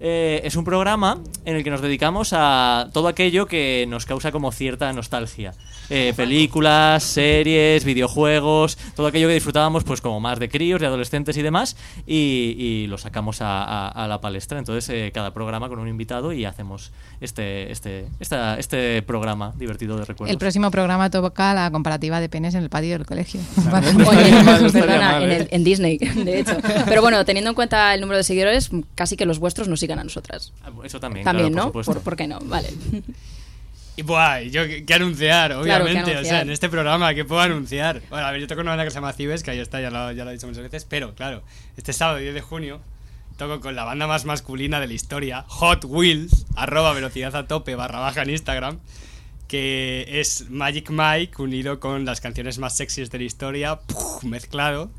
Eh, es un programa en el que nos dedicamos a todo aquello que nos causa como cierta nostalgia. Eh, películas, series, videojuegos, todo aquello que disfrutábamos pues como más de críos, de adolescentes y demás, y, y lo sacamos a, a- a la palestra. Entonces, eh, cada programa con un invitado y hacemos este, este, esta- este programa divertido de recuerdos. El próximo programa toca la comparativa de penes en el patio del colegio. Oye, mal, no estaría perdona, mal, en, el- en Disney, de hecho. Pero bueno, teniendo en cuenta el número de seguidores, casi que los vuestros nos sigan a nosotras. Ah, Eso también, También, claro, ¿no? por. ¿Por, por qué no? Vale. Y buah, yo qué qué anunciar, Claro, obviamente. qué O sea, anunciar. en este programa, ¿qué puedo anunciar? Bueno, a ver, yo toco una banda que se llama Cibes, que ahí está, ya lo, ya lo he dicho muchas veces. Pero, claro, este sábado 10 de junio toco con la banda más masculina de la historia, Hot Wheels, arroba velocidad a tope barra baja en Instagram, que es Magic Mike unido con las canciones más sexys de la historia, ¡puf! mezclado,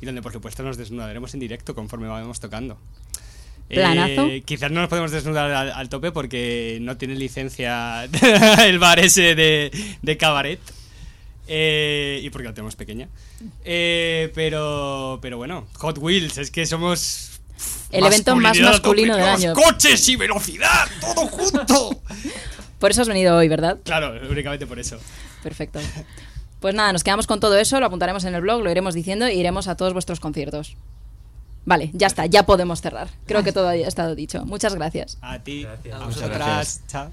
y donde por supuesto nos desnudaremos en directo conforme vamos tocando. Planazo. Eh, quizás no nos podemos desnudar al, al tope porque no tiene licencia el bar ese de, de cabaret. Eh, y porque la tenemos pequeña. Eh, pero, pero bueno, Hot Wheels, es que somos. El evento más masculino del año. ¡Coches y velocidad! ¡Todo junto! Por eso has venido hoy, ¿verdad? claro, únicamente por eso. Perfecto. Pues nada, nos quedamos con todo eso, lo apuntaremos en el blog, lo iremos diciendo e iremos a todos vuestros conciertos. Vale, ya está, ya podemos cerrar. Creo que todo ha estado dicho. Muchas gracias. A ti, Gracias. a vosotras. Chao.